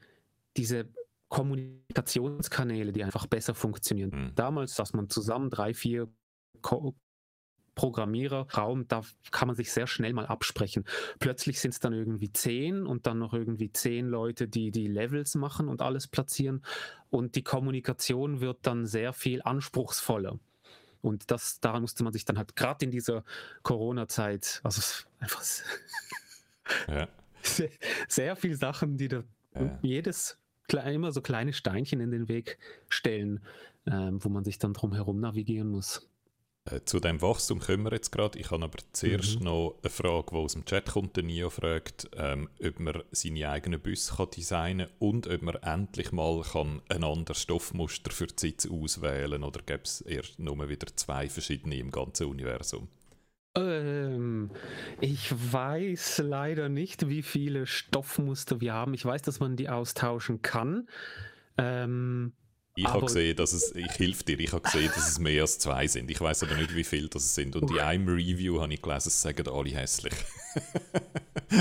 Speaker 3: diese Kommunikationskanäle, die einfach besser funktionieren.
Speaker 2: Mhm.
Speaker 3: Damals saß man zusammen, drei, vier Ko Programmiererraum, da kann man sich sehr schnell mal absprechen. Plötzlich sind es dann irgendwie zehn und dann noch irgendwie zehn Leute, die die Levels machen und alles platzieren. Und die Kommunikation wird dann sehr viel anspruchsvoller. Und das, daran musste man sich dann halt gerade in dieser Corona-Zeit, also es- einfach
Speaker 2: Ja. [LAUGHS]
Speaker 3: sehr, sehr viel Sachen, die da
Speaker 2: Ja.
Speaker 3: jedes immer so kleine Steinchen in den Weg stellen, ähm, wo man sich dann drum herum navigieren muss.
Speaker 2: Äh, Zu dem Wachstum kommen wir jetzt gerade. Ich habe aber zuerst
Speaker 3: Mhm.
Speaker 2: noch eine Frage, die aus dem Chat kommt. Der Nio fragt, ähm, ob man seine eigenen Busse kann designen kann und ob man endlich mal kann ein anderes Stoffmuster für die Sitze auswählen oder gibt es erst nur wieder zwei verschiedene im ganzen Universum?
Speaker 3: Ähm, ich weiß leider nicht, wie viele Stoffmuster wir haben. Ich weiß, dass man die austauschen kann. Ähm,
Speaker 2: Ich habe gesehen, dass es, ich helfe dir, ich habe gesehen, dass es mehr als zwei sind. Ich weiß aber nicht, wie viele das sind. Und in einem Review habe ich gelesen, es sagen alle hässlich. [LAUGHS]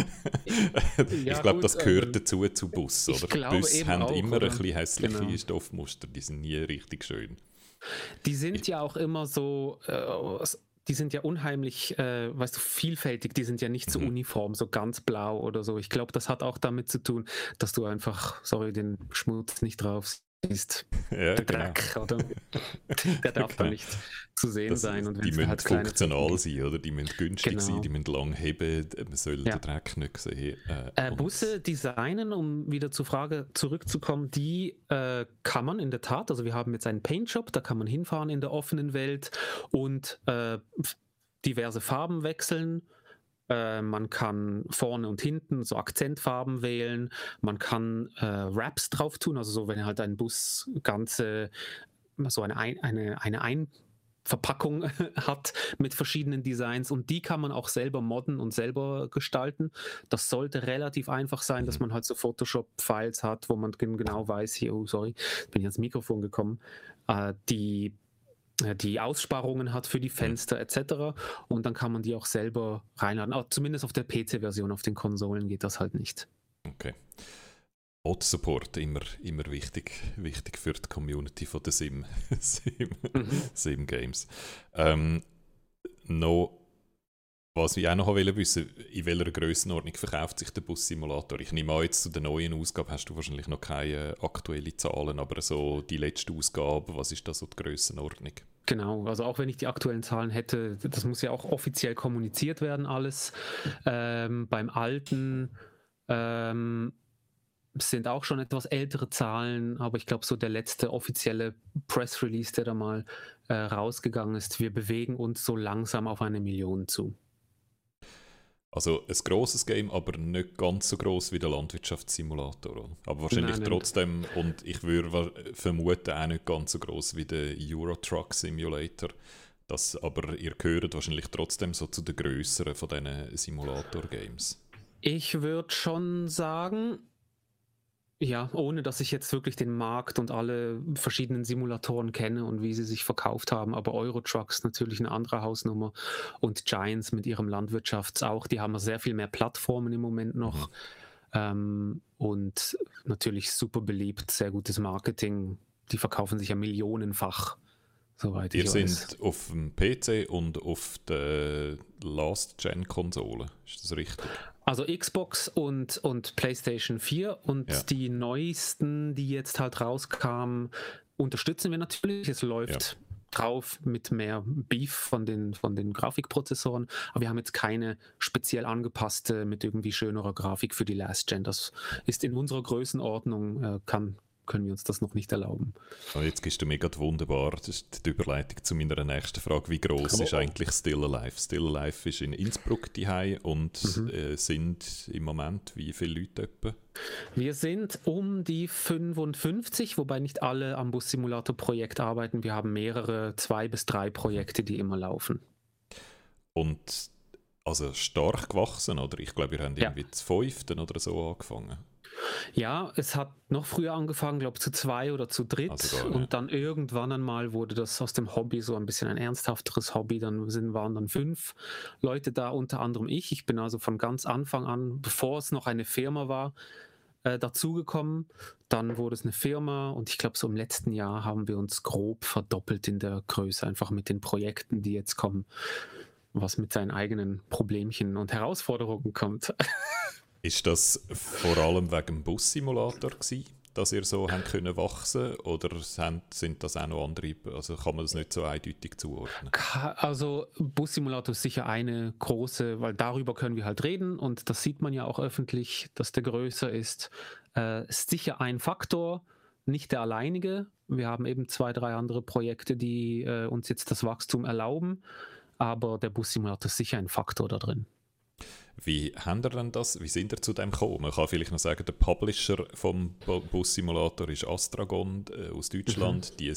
Speaker 2: ja, ich glaube, das gehört ähm, dazu zu Bus. Oder? Busse haben auch, immer oder? ein bisschen hässliche genau. Stoffmuster, die sind nie richtig schön.
Speaker 3: Die sind ich, ja auch immer so, äh, die sind ja unheimlich, äh, weißt du, vielfältig, die sind ja nicht so mhm. uniform, so ganz blau oder so. Ich glaube, das hat auch damit zu tun, dass du einfach, sorry, den Schmutz nicht drauf ist ja, der genau. Dreck, oder? [LAUGHS] Der darf genau. da nicht zu sehen das, sein. Und
Speaker 2: die müssen halt funktional sein, oder? Die müssen günstig genau. sein, die müssen lang heben, man soll ja. den Dreck nicht sehen.
Speaker 3: Äh, äh, Busse designen, um wieder zur Frage zurückzukommen, die äh, kann man in der Tat, also wir haben jetzt einen Paintshop, da kann man hinfahren in der offenen Welt und äh, diverse Farben wechseln äh, man kann vorne und hinten so Akzentfarben wählen. Man kann äh, Wraps drauf tun, also so, wenn halt ein Bus ganze, so eine, eine, eine ein Verpackung [LAUGHS] hat mit verschiedenen Designs und die kann man auch selber modden und selber gestalten. Das sollte relativ einfach sein, dass mhm. man halt so Photoshop-Files hat, wo man genau weiß, hier, oh sorry, bin ich ans Mikrofon gekommen, äh, die die Aussparungen hat für die Fenster etc. Und dann kann man die auch selber reinladen. Aber zumindest auf der PC-Version, auf den Konsolen geht das halt nicht.
Speaker 2: Okay. Mod-Support immer, immer wichtig, wichtig für die Community von den Sim, [LAUGHS] Sim, mhm. Sim Games. Ähm, noch was wir auch noch wissen in welcher Größenordnung verkauft sich der Bus-Simulator? Ich nehme an, jetzt zu der neuen Ausgabe hast du wahrscheinlich noch keine aktuellen Zahlen, aber so die letzte Ausgabe, was ist da so die Größenordnung?
Speaker 3: Genau, also auch wenn ich die aktuellen Zahlen hätte, das muss ja auch offiziell kommuniziert werden, alles. Ähm, beim alten ähm, sind auch schon etwas ältere Zahlen, aber ich glaube, so der letzte offizielle Press Release, der da mal äh, rausgegangen ist, wir bewegen uns so langsam auf eine Million zu.
Speaker 2: Also ein grosses Game, aber nicht ganz so groß wie der Landwirtschaftssimulator. Aber wahrscheinlich Nein, trotzdem, und ich würde vermuten, auch nicht ganz so groß wie der Euro Truck Simulator. Das, aber ihr gehört wahrscheinlich trotzdem so zu den größeren von diesen Simulator-Games.
Speaker 3: Ich würde schon sagen, ja, ohne dass ich jetzt wirklich den Markt und alle verschiedenen Simulatoren kenne und wie sie sich verkauft haben, aber Eurotrucks natürlich eine andere Hausnummer und Giants mit ihrem Landwirtschafts auch, die haben sehr viel mehr Plattformen im Moment noch mhm. ähm, und natürlich super beliebt, sehr gutes Marketing, die verkaufen sich ja millionenfach.
Speaker 2: Soweit Ihr sind auf dem PC und auf der Last-Gen-Konsole, ist das richtig?
Speaker 3: Also Xbox und, und PlayStation 4 und ja. die neuesten, die jetzt halt rauskamen, unterstützen wir natürlich. Es läuft ja. drauf mit mehr Beef von den, von den Grafikprozessoren, aber wir haben jetzt keine speziell angepasste mit irgendwie schönerer Grafik für die Last Gen. Das ist in unserer Größenordnung, äh, kann, können wir uns das noch nicht erlauben.
Speaker 2: Oh, jetzt gehst du mir gerade wunderbar. Das ist die Überleitung zu meiner nächsten Frage. Wie groß ist eigentlich Still Alive? Still Alive ist in Innsbruck die und mhm. äh, sind im Moment wie viele Leute etwa?
Speaker 3: Wir sind um die 55, wobei nicht alle am Bus-Simulator-Projekt arbeiten. Wir haben mehrere, zwei bis drei Projekte, die immer laufen.
Speaker 2: Und also stark gewachsen, oder? Ich glaube, wir haben ja. irgendwie zu fünften oder so angefangen.
Speaker 3: Ja, es hat noch früher angefangen, glaube ich, zu zwei oder zu dritt. Also gar, und dann irgendwann einmal wurde das aus dem Hobby so ein bisschen ein ernsthafteres Hobby. Dann sind, waren dann fünf Leute da, unter anderem ich. Ich bin also von ganz Anfang an, bevor es noch eine Firma war, äh, dazugekommen. Dann wurde es eine Firma und ich glaube, so im letzten Jahr haben wir uns grob verdoppelt in der Größe, einfach mit den Projekten, die jetzt kommen, was mit seinen eigenen Problemchen und Herausforderungen kommt. [LAUGHS]
Speaker 2: Ist das vor allem wegen dem Bus-Simulator gewesen, dass ihr so haben können wachsen oder sind das auch noch andere, also kann man das nicht so eindeutig zuordnen?
Speaker 3: Also Bus-Simulator ist sicher eine große, weil darüber können wir halt reden und das sieht man ja auch öffentlich, dass der größer ist. Äh, ist sicher ein Faktor, nicht der alleinige. Wir haben eben zwei, drei andere Projekte, die äh, uns jetzt das Wachstum erlauben, aber der Bus-Simulator ist sicher ein Faktor da drin.
Speaker 2: Wie haben ihr denn das? Wie sind ihr zu dem gekommen? Man kann vielleicht noch sagen, der Publisher vom Bus-Simulator ist Astragon äh, aus Deutschland. Mhm. Die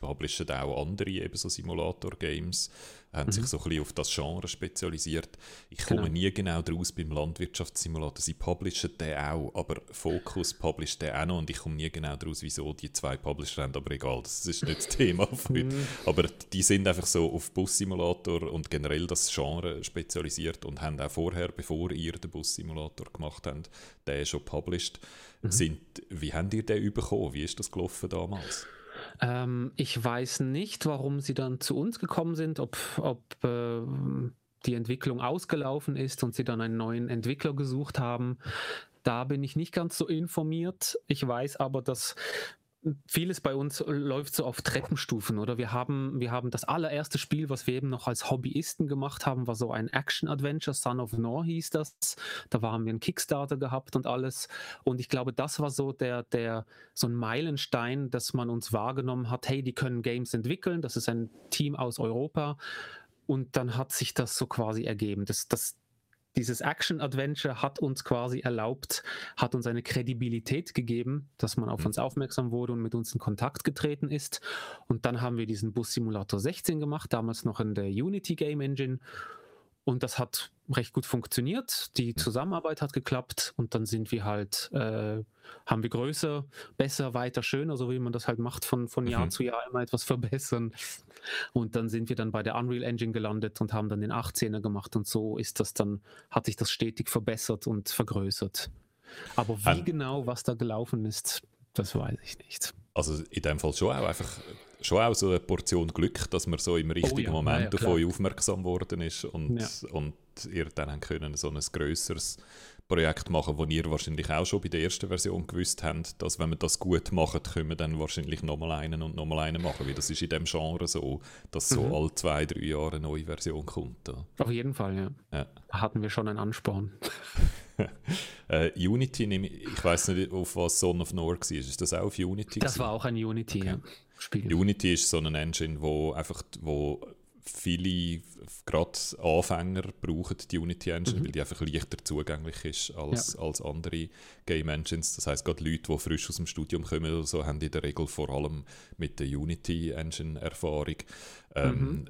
Speaker 2: publishen auch andere eben so Simulator-Games. Haben mhm. sich so ein bisschen auf das Genre spezialisiert. Ich komme genau. nie genau draus beim Landwirtschaftssimulator. Sie publishen den auch, aber Focus publisht den auch noch und ich komme nie genau draus, wieso die zwei Publisher haben, aber egal, das ist nicht das Thema [LAUGHS] von heute. Mhm. Aber die sind einfach so auf Bussimulator und generell das Genre spezialisiert und haben auch vorher, bevor ihr den Bussimulator gemacht habt, den schon published. Mhm. Sind, wie habt ihr den bekommen? Wie ist das gelaufen damals?
Speaker 3: Ähm, ich weiß nicht, warum sie dann zu uns gekommen sind, ob, ob äh, die Entwicklung ausgelaufen ist und sie dann einen neuen Entwickler gesucht haben. Da bin ich nicht ganz so informiert. Ich weiß aber, dass vieles bei uns läuft so auf Treppenstufen, oder? Wir haben, wir haben das allererste Spiel, was wir eben noch als Hobbyisten gemacht haben, war so ein Action-Adventure, Son of Nor hieß das. Da haben wir einen Kickstarter gehabt und alles. Und ich glaube, das war so der, der, so ein Meilenstein, dass man uns wahrgenommen hat, hey, die können Games entwickeln, das ist ein Team aus Europa. Und dann hat sich das so quasi ergeben. Das, das, dieses Action-Adventure hat uns quasi erlaubt, hat uns eine Kredibilität gegeben, dass man auf mhm. uns aufmerksam wurde und mit uns in Kontakt getreten ist. Und dann haben wir diesen Bus Simulator 16 gemacht, damals noch in der Unity Game Engine. Und das hat recht gut funktioniert. Die Zusammenarbeit hat geklappt und dann sind wir halt, äh, haben wir größer, besser, weiter, schöner, so wie man das halt macht, von, von Jahr mhm. zu Jahr immer etwas verbessern. Und dann sind wir dann bei der Unreal Engine gelandet und haben dann den 18er gemacht und so ist das dann, hat sich das stetig verbessert und vergrößert. Aber wie um, genau, was da gelaufen ist, das weiß ich nicht.
Speaker 2: Also in dem Fall schon auch einfach schon auch so eine Portion Glück, dass man so im richtigen oh ja, Moment ja, auf euch aufmerksam worden ist und, ja. und ihr dann können so ein grösseres Projekt machen, wo ihr wahrscheinlich auch schon bei der ersten Version gewusst habt, dass wenn wir das gut machen, können wir dann wahrscheinlich nochmal einen und nochmal einen machen, weil das ist in dem Genre so, dass so mhm. alle zwei, drei Jahre eine neue Version kommt. Ja.
Speaker 3: Auf jeden Fall, ja. ja. Da hatten wir schon einen Ansporn. [LAUGHS]
Speaker 2: äh, Unity, ich weiß nicht, auf was Son of Nor war. Ist das auch auf Unity?
Speaker 3: Das war auch ein Unity, okay. ja.
Speaker 2: Spiel. Unity ist so eine Engine, wo einfach wo viele, gerade Anfänger brauchen die Unity Engine, mhm. weil die einfach leichter zugänglich ist als, ja. als andere Game Engines. Das heißt, gerade Leute, die frisch aus dem Studium kommen oder so, haben in der Regel vor allem mit der Unity Engine Erfahrung. Ähm, mhm.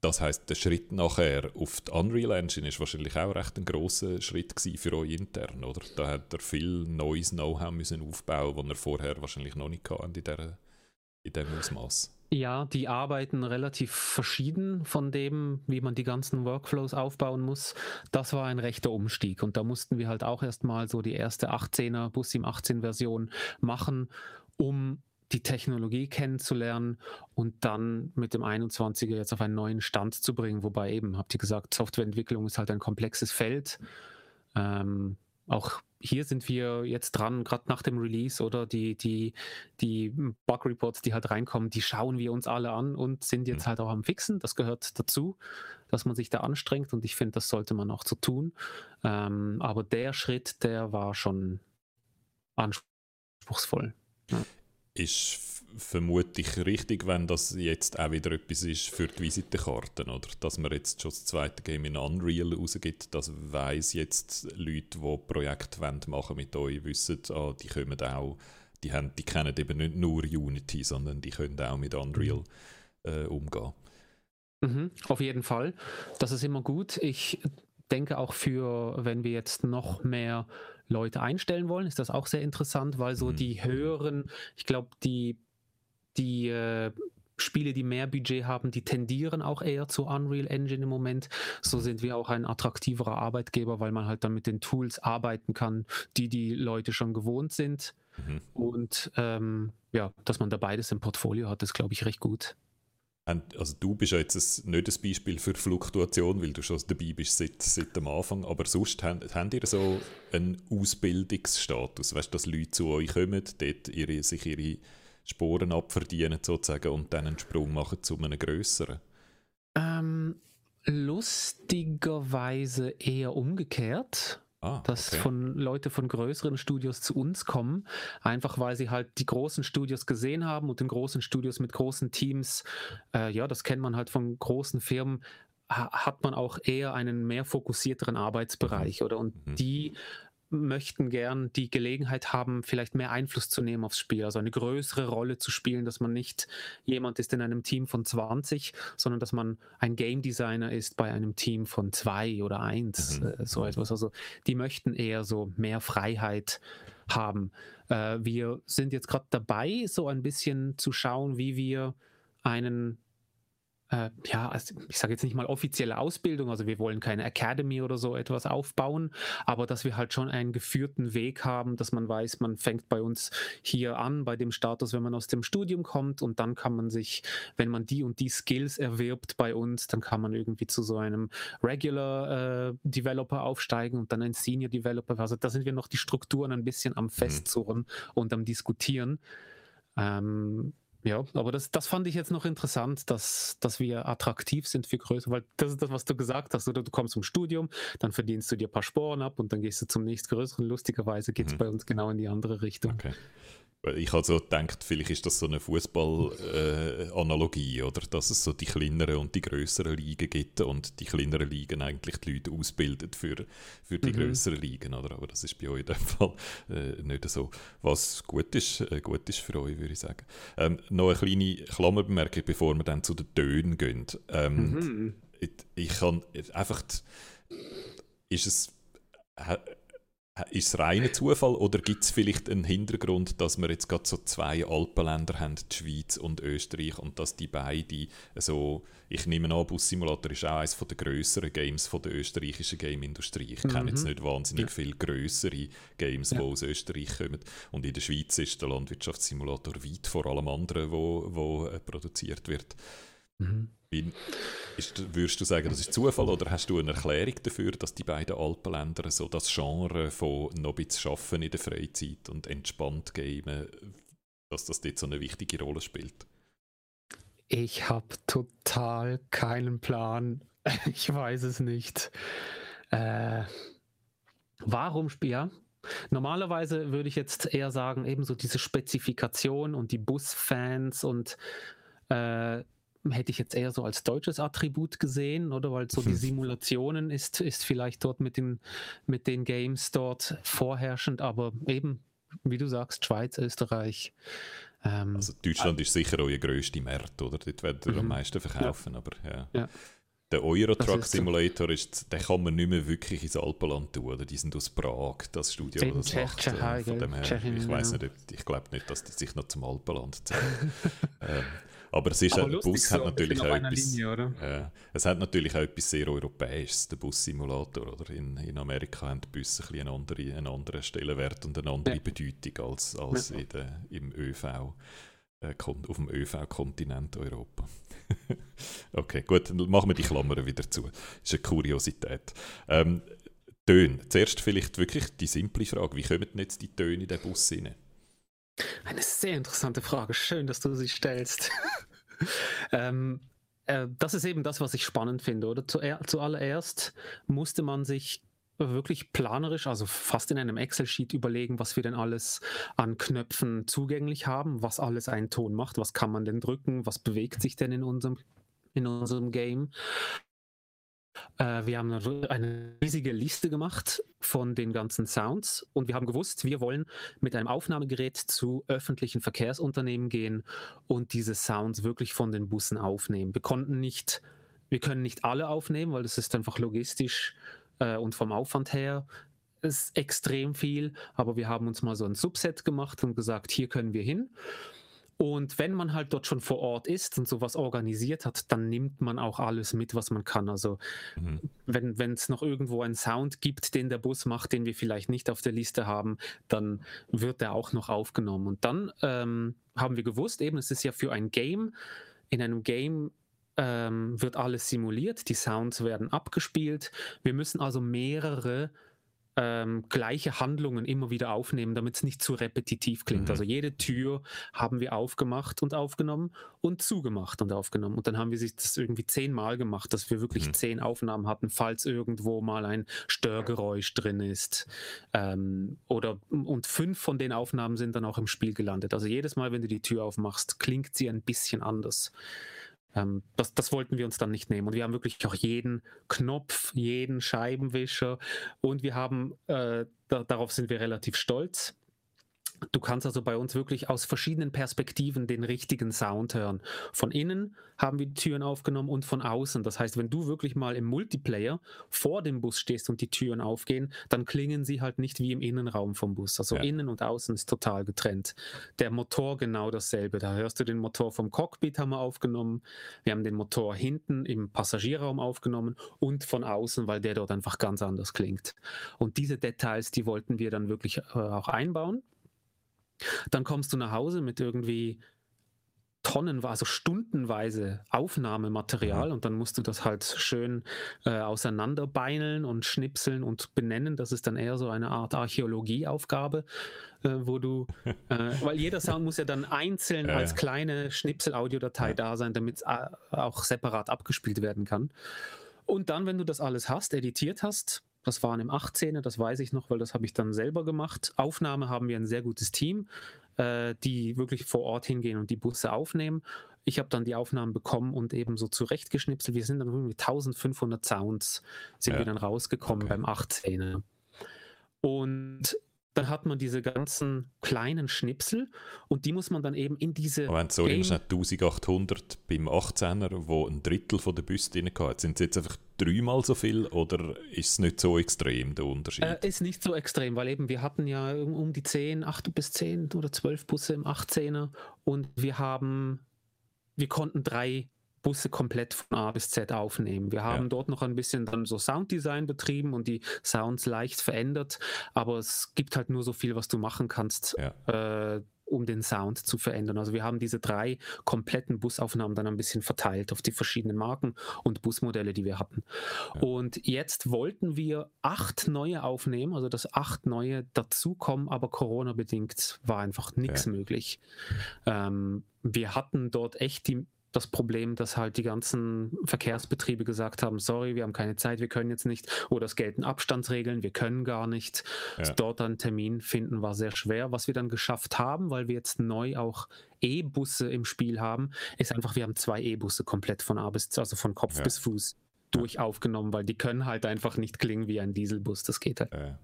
Speaker 2: Das heißt, der Schritt nachher auf die Unreal Engine ist wahrscheinlich auch recht ein großer Schritt für euch intern, oder? Da hat er viel neues Know-how müssen aufbauen, das er vorher wahrscheinlich noch nicht hatte in dieser in dem Ausmaß.
Speaker 3: Ja, die arbeiten relativ verschieden von dem, wie man die ganzen Workflows aufbauen muss. Das war ein rechter Umstieg und da mussten wir halt auch erstmal so die erste 18er Busim 18 Version machen, um die Technologie kennenzulernen und dann mit dem 21er jetzt auf einen neuen Stand zu bringen. Wobei eben, habt ihr gesagt, Softwareentwicklung ist halt ein komplexes Feld. Ähm, auch hier sind wir jetzt dran, gerade nach dem Release oder die, die, die Bug Reports, die halt reinkommen, die schauen wir uns alle an und sind jetzt mhm. halt auch am Fixen. Das gehört dazu, dass man sich da anstrengt und ich finde, das sollte man auch so tun. Ähm, aber der Schritt, der war schon anspruchsvoll. Ja.
Speaker 2: Ist vermutlich richtig, wenn das jetzt auch wieder etwas ist für die Visitenkarten, oder? Dass man jetzt schon das zweite Game in Unreal rausgibt, das weiß jetzt Leute, die Projekte machen mit euch, wissen, ah, die kommen auch, die, haben, die kennen eben nicht nur Unity, sondern die können auch mit Unreal äh, umgehen.
Speaker 3: Mhm, auf jeden Fall. Das ist immer gut. Ich denke auch für, wenn wir jetzt noch mehr Leute einstellen wollen, ist das auch sehr interessant, weil so mhm. die höheren, ich glaube, die die äh, Spiele, die mehr Budget haben, die tendieren auch eher zur Unreal Engine im Moment. So sind wir auch ein attraktiverer Arbeitgeber, weil man halt dann mit den Tools arbeiten kann, die die Leute schon gewohnt sind. Mhm. Und ähm, ja, dass man da beides im Portfolio hat, ist, glaube ich, recht gut.
Speaker 2: Also du bist ja jetzt nicht ein Beispiel für Fluktuation, weil du schon dabei bist seit, seit dem Anfang, aber sonst habt, habt ihr so einen Ausbildungsstatus, weißt du, dass Leute zu euch kommen, dort ihre, sich ihre Sporen abverdienen sozusagen und dann einen Sprung machen zu einem größeren?
Speaker 3: Ähm, lustigerweise eher umgekehrt. Ah, dass okay. von Leute von größeren Studios zu uns kommen, einfach weil sie halt die großen Studios gesehen haben und in großen Studios mit großen Teams, äh, ja, das kennt man halt von großen Firmen, ha hat man auch eher einen mehr fokussierteren Arbeitsbereich, mhm. oder? Und mhm. die möchten gern die Gelegenheit haben, vielleicht mehr Einfluss zu nehmen aufs Spiel, also eine größere Rolle zu spielen, dass man nicht jemand ist in einem Team von 20, sondern dass man ein Game Designer ist bei einem Team von zwei oder eins, mhm. äh, so etwas. Also die möchten eher so mehr Freiheit haben. Äh, wir sind jetzt gerade dabei, so ein bisschen zu schauen, wie wir einen äh, ja, also ich sage jetzt nicht mal offizielle Ausbildung, also wir wollen keine Academy oder so etwas aufbauen, aber dass wir halt schon einen geführten Weg haben, dass man weiß, man fängt bei uns hier an, bei dem Status, wenn man aus dem Studium kommt und dann kann man sich, wenn man die und die Skills erwirbt bei uns, dann kann man irgendwie zu so einem Regular äh, Developer aufsteigen und dann ein Senior Developer. Also da sind wir noch die Strukturen ein bisschen am mhm. Festzurren und am Diskutieren. Ähm, ja, aber das, das fand ich jetzt noch interessant, dass, dass wir attraktiv sind für größere, weil das ist das, was du gesagt hast, oder du kommst zum Studium, dann verdienst du dir ein paar Sporen ab und dann gehst du zum nächstgrößeren. Lustigerweise geht es mhm. bei uns genau in die andere Richtung.
Speaker 2: Okay. Ich habe so gedacht, vielleicht ist das so eine Fußball-Analogie, äh, oder? Dass es so die kleineren und die größeren Ligen gibt und die kleineren Ligen eigentlich die Leute ausbilden für, für die mhm. größeren Ligen, oder? Aber das ist bei euch in dem Fall äh, nicht so. Was gut ist, äh, gut ist für euch, würde ich sagen. Ähm, noch eine kleine Klammerbemerkung, bevor wir dann zu den Tönen gehen. Ähm, mhm. Ich, ich kann einfach, ist es ist es reiner Zufall oder gibt es vielleicht einen Hintergrund, dass wir jetzt gerade so zwei Alpenländer haben, die Schweiz und Österreich, und dass die beiden so, ich nehme an, Bus Simulator ist auch eines der grösseren Games von der österreichischen Game-Industrie. Ich kenne jetzt mhm. nicht wahnsinnig ja. viele größere Games, ja. die aus Österreich kommen. Und in der Schweiz ist der Landwirtschaftssimulator weit vor allem anderen, wo, wo äh, produziert wird. Mhm. Ist, würdest du sagen, das ist Zufall oder hast du eine Erklärung dafür, dass die beiden Alpenländer so das Genre von noch ein bisschen Arbeiten in der Freizeit und entspannt gamen, dass das dort so eine wichtige Rolle spielt?
Speaker 3: Ich habe total keinen Plan. [LAUGHS] Ich weiß es nicht. Äh, warum ja? Normalerweise würde ich jetzt eher sagen, ebenso diese Spezifikation und die Busfans und äh, hätte ich jetzt eher so als deutsches Attribut gesehen, oder? Weil so die hm. Simulationen ist, ist vielleicht dort mit den, mit den Games dort vorherrschend, aber eben, wie du sagst, Schweiz, Österreich.
Speaker 2: Ähm, also Deutschland äh, ist sicher euer grösster Markt, oder? Dort werdet ihr am mhm. meisten verkaufen, ja. aber ja. ja. Der Eurotruck Simulator, ist, den kann man nicht mehr wirklich ins Alpenland tun. Oder? Die sind aus Prag, das Studio, das das macht. Äh, von dem her, ich weiß nicht, ich glaube nicht, dass die sich noch zum Alpenland zählen. [LAUGHS] ähm, aber es ist, der Bus so, hat natürlich auch etwas, Linie, äh, es hat natürlich auch etwas sehr Europäisches, der Bus-Simulator. Oder? In, in Amerika haben die Busse ein einen, anderen, einen anderen Stellenwert und eine andere ja. Bedeutung als, als ja. in der, im ÖV, äh, auf dem ÖV-Kontinent Europa. [LAUGHS] okay, gut, dann machen wir die Klammern wieder zu. Das ist eine Kuriosität. Ähm, Töne. Zuerst vielleicht wirklich die simple Frage, wie kommen denn jetzt die Töne in den Bus rein?
Speaker 3: Eine sehr interessante Frage. Schön, dass du sie stellst. [LAUGHS] ähm, äh, das ist eben das, was ich spannend finde, oder? zuallererst musste man sich wirklich planerisch, also fast in einem Excel-Sheet überlegen, was wir denn alles an Knöpfen zugänglich haben, was alles einen Ton macht, was kann man denn drücken, was bewegt sich denn in unserem, in unserem Game. Äh, wir haben eine riesige Liste gemacht von den ganzen Sounds und wir haben gewusst, wir wollen mit einem Aufnahmegerät zu öffentlichen Verkehrsunternehmen gehen und diese Sounds wirklich von den Bussen aufnehmen. Wir konnten nicht, wir können nicht alle aufnehmen, weil das ist einfach logistisch äh, und vom Aufwand her ist extrem viel, aber wir haben uns mal so ein Subset gemacht und gesagt, hier können wir hin und wenn man halt dort schon vor Ort ist und sowas organisiert hat, dann nimmt man auch alles mit, was man kann. Also mhm. wenn es noch irgendwo einen Sound gibt, den der Bus macht, den wir vielleicht nicht auf der Liste haben, dann wird der auch noch aufgenommen. Und dann ähm, haben wir gewusst, eben, es ist ja für ein Game, in einem Game ähm, wird alles simuliert, die Sounds werden abgespielt. Wir müssen also mehrere ähm, gleiche Handlungen immer wieder aufnehmen, damit es nicht zu repetitiv klingt. Mhm. Also jede Tür haben wir aufgemacht und aufgenommen und zugemacht und aufgenommen. Und dann haben wir sich das irgendwie zehnmal gemacht, dass wir wirklich mhm. zehn Aufnahmen hatten, falls irgendwo mal ein Störgeräusch drin ist. Ähm, oder und fünf von den Aufnahmen sind dann auch im Spiel gelandet. Also jedes Mal, wenn du die Tür aufmachst, klingt sie ein bisschen anders. Ähm, das, das wollten wir uns dann nicht nehmen. Und wir haben wirklich auch jeden Knopf, jeden Scheibenwischer und wir haben, äh, da, darauf sind wir relativ stolz, Du kannst also bei uns wirklich aus verschiedenen Perspektiven den richtigen Sound hören. Von innen haben wir die Türen aufgenommen und von außen. Das heißt, wenn du wirklich mal im Multiplayer vor dem Bus stehst und die Türen aufgehen, dann klingen sie halt nicht wie im Innenraum vom Bus. Also ja. innen und außen ist total getrennt. Der Motor genau dasselbe. Da hörst du den Motor vom Cockpit haben wir aufgenommen. Wir haben den Motor hinten im Passagierraum aufgenommen und von außen, weil der dort einfach ganz anders klingt. Und diese Details, die wollten wir dann wirklich äh, auch einbauen. Dann kommst du nach Hause mit irgendwie tonnenweise, also stundenweise Aufnahmematerial und dann musst du das halt schön äh, auseinanderbeineln und schnipseln und benennen. Das ist dann eher so eine Art Archäologieaufgabe, äh, wo du, [LAUGHS] äh, weil jeder Sound muss ja dann einzeln als kleine Schnipsel-Audiodatei da sein, damit es auch separat abgespielt werden kann. Und dann, wenn du das alles hast, editiert hast, das waren im 18er, das weiß ich noch, weil das habe ich dann selber gemacht. Aufnahme haben wir ein sehr gutes Team, äh, die wirklich vor Ort hingehen und die Busse aufnehmen. Ich habe dann die Aufnahmen bekommen und eben so zurechtgeschnipselt. Wir sind dann mit 1500 Sounds sind ja. wir dann rausgekommen okay. beim 18er. Und dann hat man diese ganzen kleinen Schnipsel und die muss man dann eben in diese.
Speaker 2: Aber sorry, Game 1800 beim 18er, wo ein Drittel von der Büste drin hatte. Sind es jetzt einfach dreimal so viel oder ist es nicht so extrem, der Unterschied?
Speaker 3: Äh, ist nicht so extrem, weil eben wir hatten ja um die 10, 8 bis 10 oder 12 Busse im 18er und wir haben, wir konnten drei Busse komplett von A bis Z aufnehmen. Wir haben ja. dort noch ein bisschen dann so Sounddesign betrieben und die Sounds leicht verändert, aber es gibt halt nur so viel, was du machen kannst, ja. äh, um den Sound zu verändern. Also wir haben diese drei kompletten Busaufnahmen dann ein bisschen verteilt auf die verschiedenen Marken und Busmodelle, die wir hatten. Ja. Und jetzt wollten wir acht neue aufnehmen, also dass acht neue dazukommen, aber Corona-bedingt war einfach nichts möglich. Ähm, wir hatten dort echt die das Problem, dass halt die ganzen Verkehrsbetriebe gesagt haben, sorry, wir haben keine Zeit, wir können jetzt nicht, oder es gelten Abstandsregeln, wir können gar nicht. Ja. Dort einen Termin finden war sehr schwer. Was wir dann geschafft haben, weil wir jetzt neu auch E-Busse im Spiel haben, ist einfach, wir haben zwei E-Busse komplett von A bis, also von Kopf ja. bis Fuß durch aufgenommen, weil die können halt einfach nicht klingen wie ein Dieselbus. Das geht halt, ja.